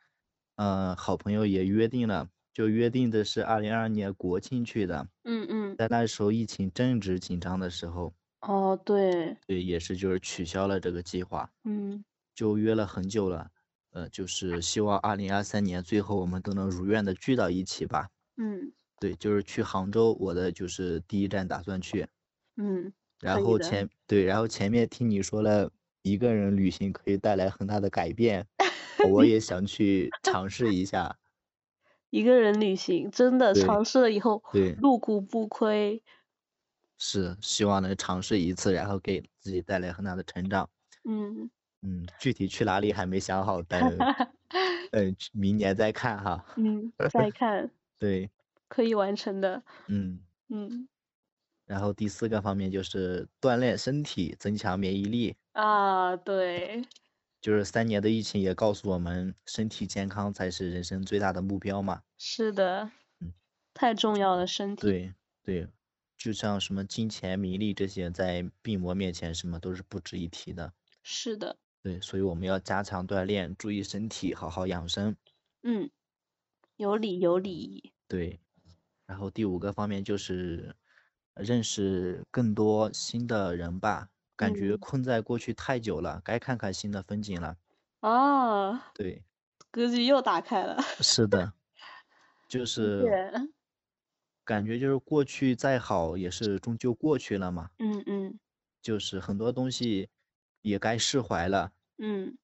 呃，好朋友也约定了，就约定的是二零二二年国庆去的，嗯嗯，在那时候疫情正值紧张的时候，哦对，对，也是就是取消了这个计划，嗯。就约了很久了，呃，就是希望二零二三年最后我们都能如愿的聚到一起吧。嗯对，就是去杭州，我的就是第一站打算去。嗯，然后前对，然后前面听你说了一个人旅行可以带来很大的改变，我也想去尝试一下。一个人旅行真的尝试了以后，对，入股不亏。是希望能尝试一次，然后给自己带来很大的成长。嗯，嗯，具体去哪里还没想好，等嗯明年再看哈。嗯，再看 对，可以完成的。嗯，嗯然后第四个方面就是锻炼身体，增强免疫力。啊，对，就是三年的疫情也告诉我们，身体健康才是人生最大的目标嘛。是的嗯，太重要了，身体。对对，就像什么金钱、名利这些，在病魔面前，什么都是不值一提的。是的，对，所以我们要加强锻炼，注意身体，好好养生。嗯，有理有理。对，然后第五个方面就是认识更多新的人吧，感觉嗯困在过去太久了，该看看新的风景了。哦，对，格局又打开了。是的，就理是感觉就是过去再好也是终究过去了嘛。嗯嗯。就是很多东西也该释怀了。嗯。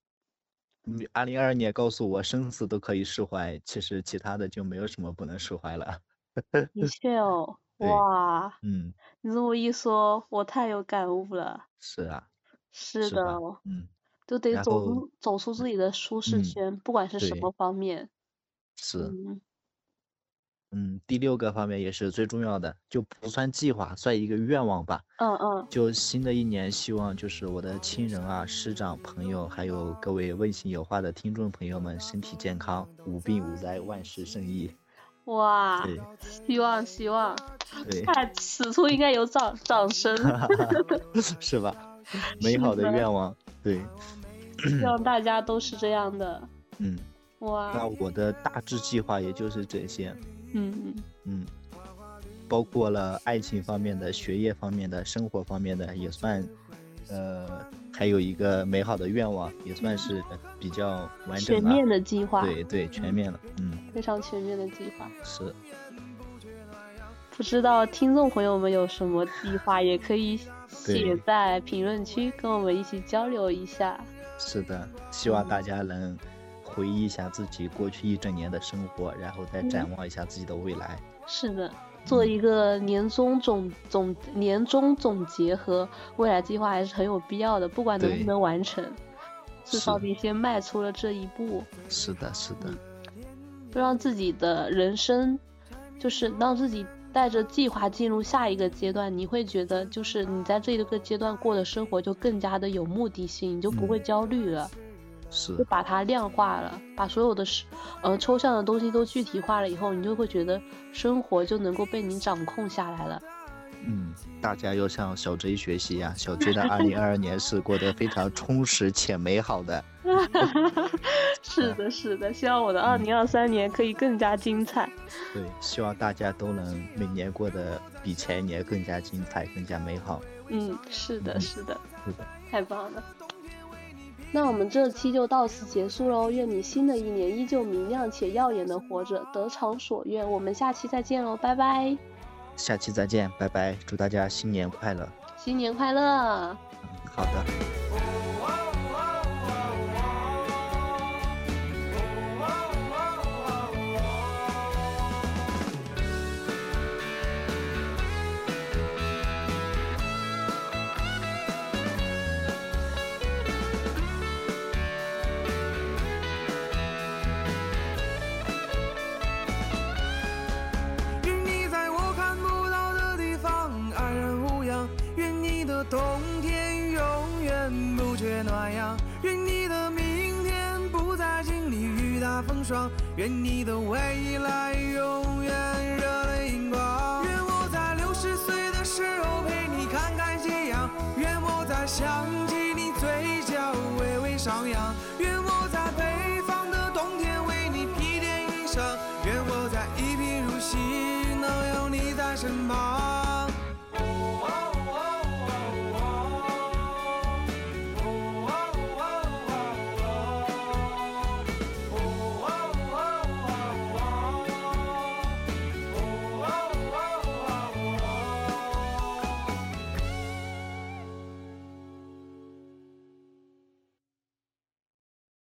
二零二二年告诉我生死都可以释怀，其实其他的就没有什么不能释怀了。的确哦，哇，嗯，你这么一说，我太有感悟了。是啊。是的。嗯。就得走出走出自己的舒适圈，不管是什么方面。是。嗯。嗯，第六个方面也是最重要的，就不算计划，算一个愿望吧。嗯嗯。就新的一年，希望就是我的亲人啊、师长、朋友，还有各位问心有话的听众朋友们，身体健康，无病无灾，万事胜意。哇！希望希望。对。看此处应该有掌掌声。是吧？美好的愿望，对。希望大家都是这样的。嗯。哇。那我的大致计划也就是这些。嗯嗯嗯，包括了爱情方面的、学业方面的、生活方面的，也算，呃，还有一个美好的愿望，也算是比较完整全面的计划。对对，全面了，嗯，非常全面的计划。是。不知道听众朋友们有什么计划，也可以写在评论区，跟我们一起交流一下。是的，希望大家能。回忆一下自己过去一整年的生活，然后再展望一下自己的未来。是的，做一个年终总总年终总结和未来计划还是很有必要的。不管能不能完成，至少你先迈出了这一步。是的，是的。不让自己的人生，就是让自己带着计划进入下一个阶段，你会觉得就是你在这一个阶段过的生活就更加的有目的性，你就不会焦虑了。就把它量化了，把所有的是呃抽象的东西都具体化了以后，你就会觉得生活就能够被你掌控下来了。嗯，大家要向小 J 学习呀，小 J 的 二零二二年是过得非常充实且美好的。是的，是的，希望我的二零二三年可以更加精彩。对，希望大家都能每年过得比前一年更加精彩，更加美好。嗯，是的，是的，是的，太棒了。那我们这期就到此结束喽，愿你新的一年依旧明亮且耀眼的活着，得偿所愿。我们下期再见喽，拜拜。下期再见，拜拜，祝大家新年快乐。新年快乐。嗯，好的。愿你的未来永远热泪盈眶。愿我在六十岁的时候陪你看看夕阳，愿我在想起你嘴角微微上扬。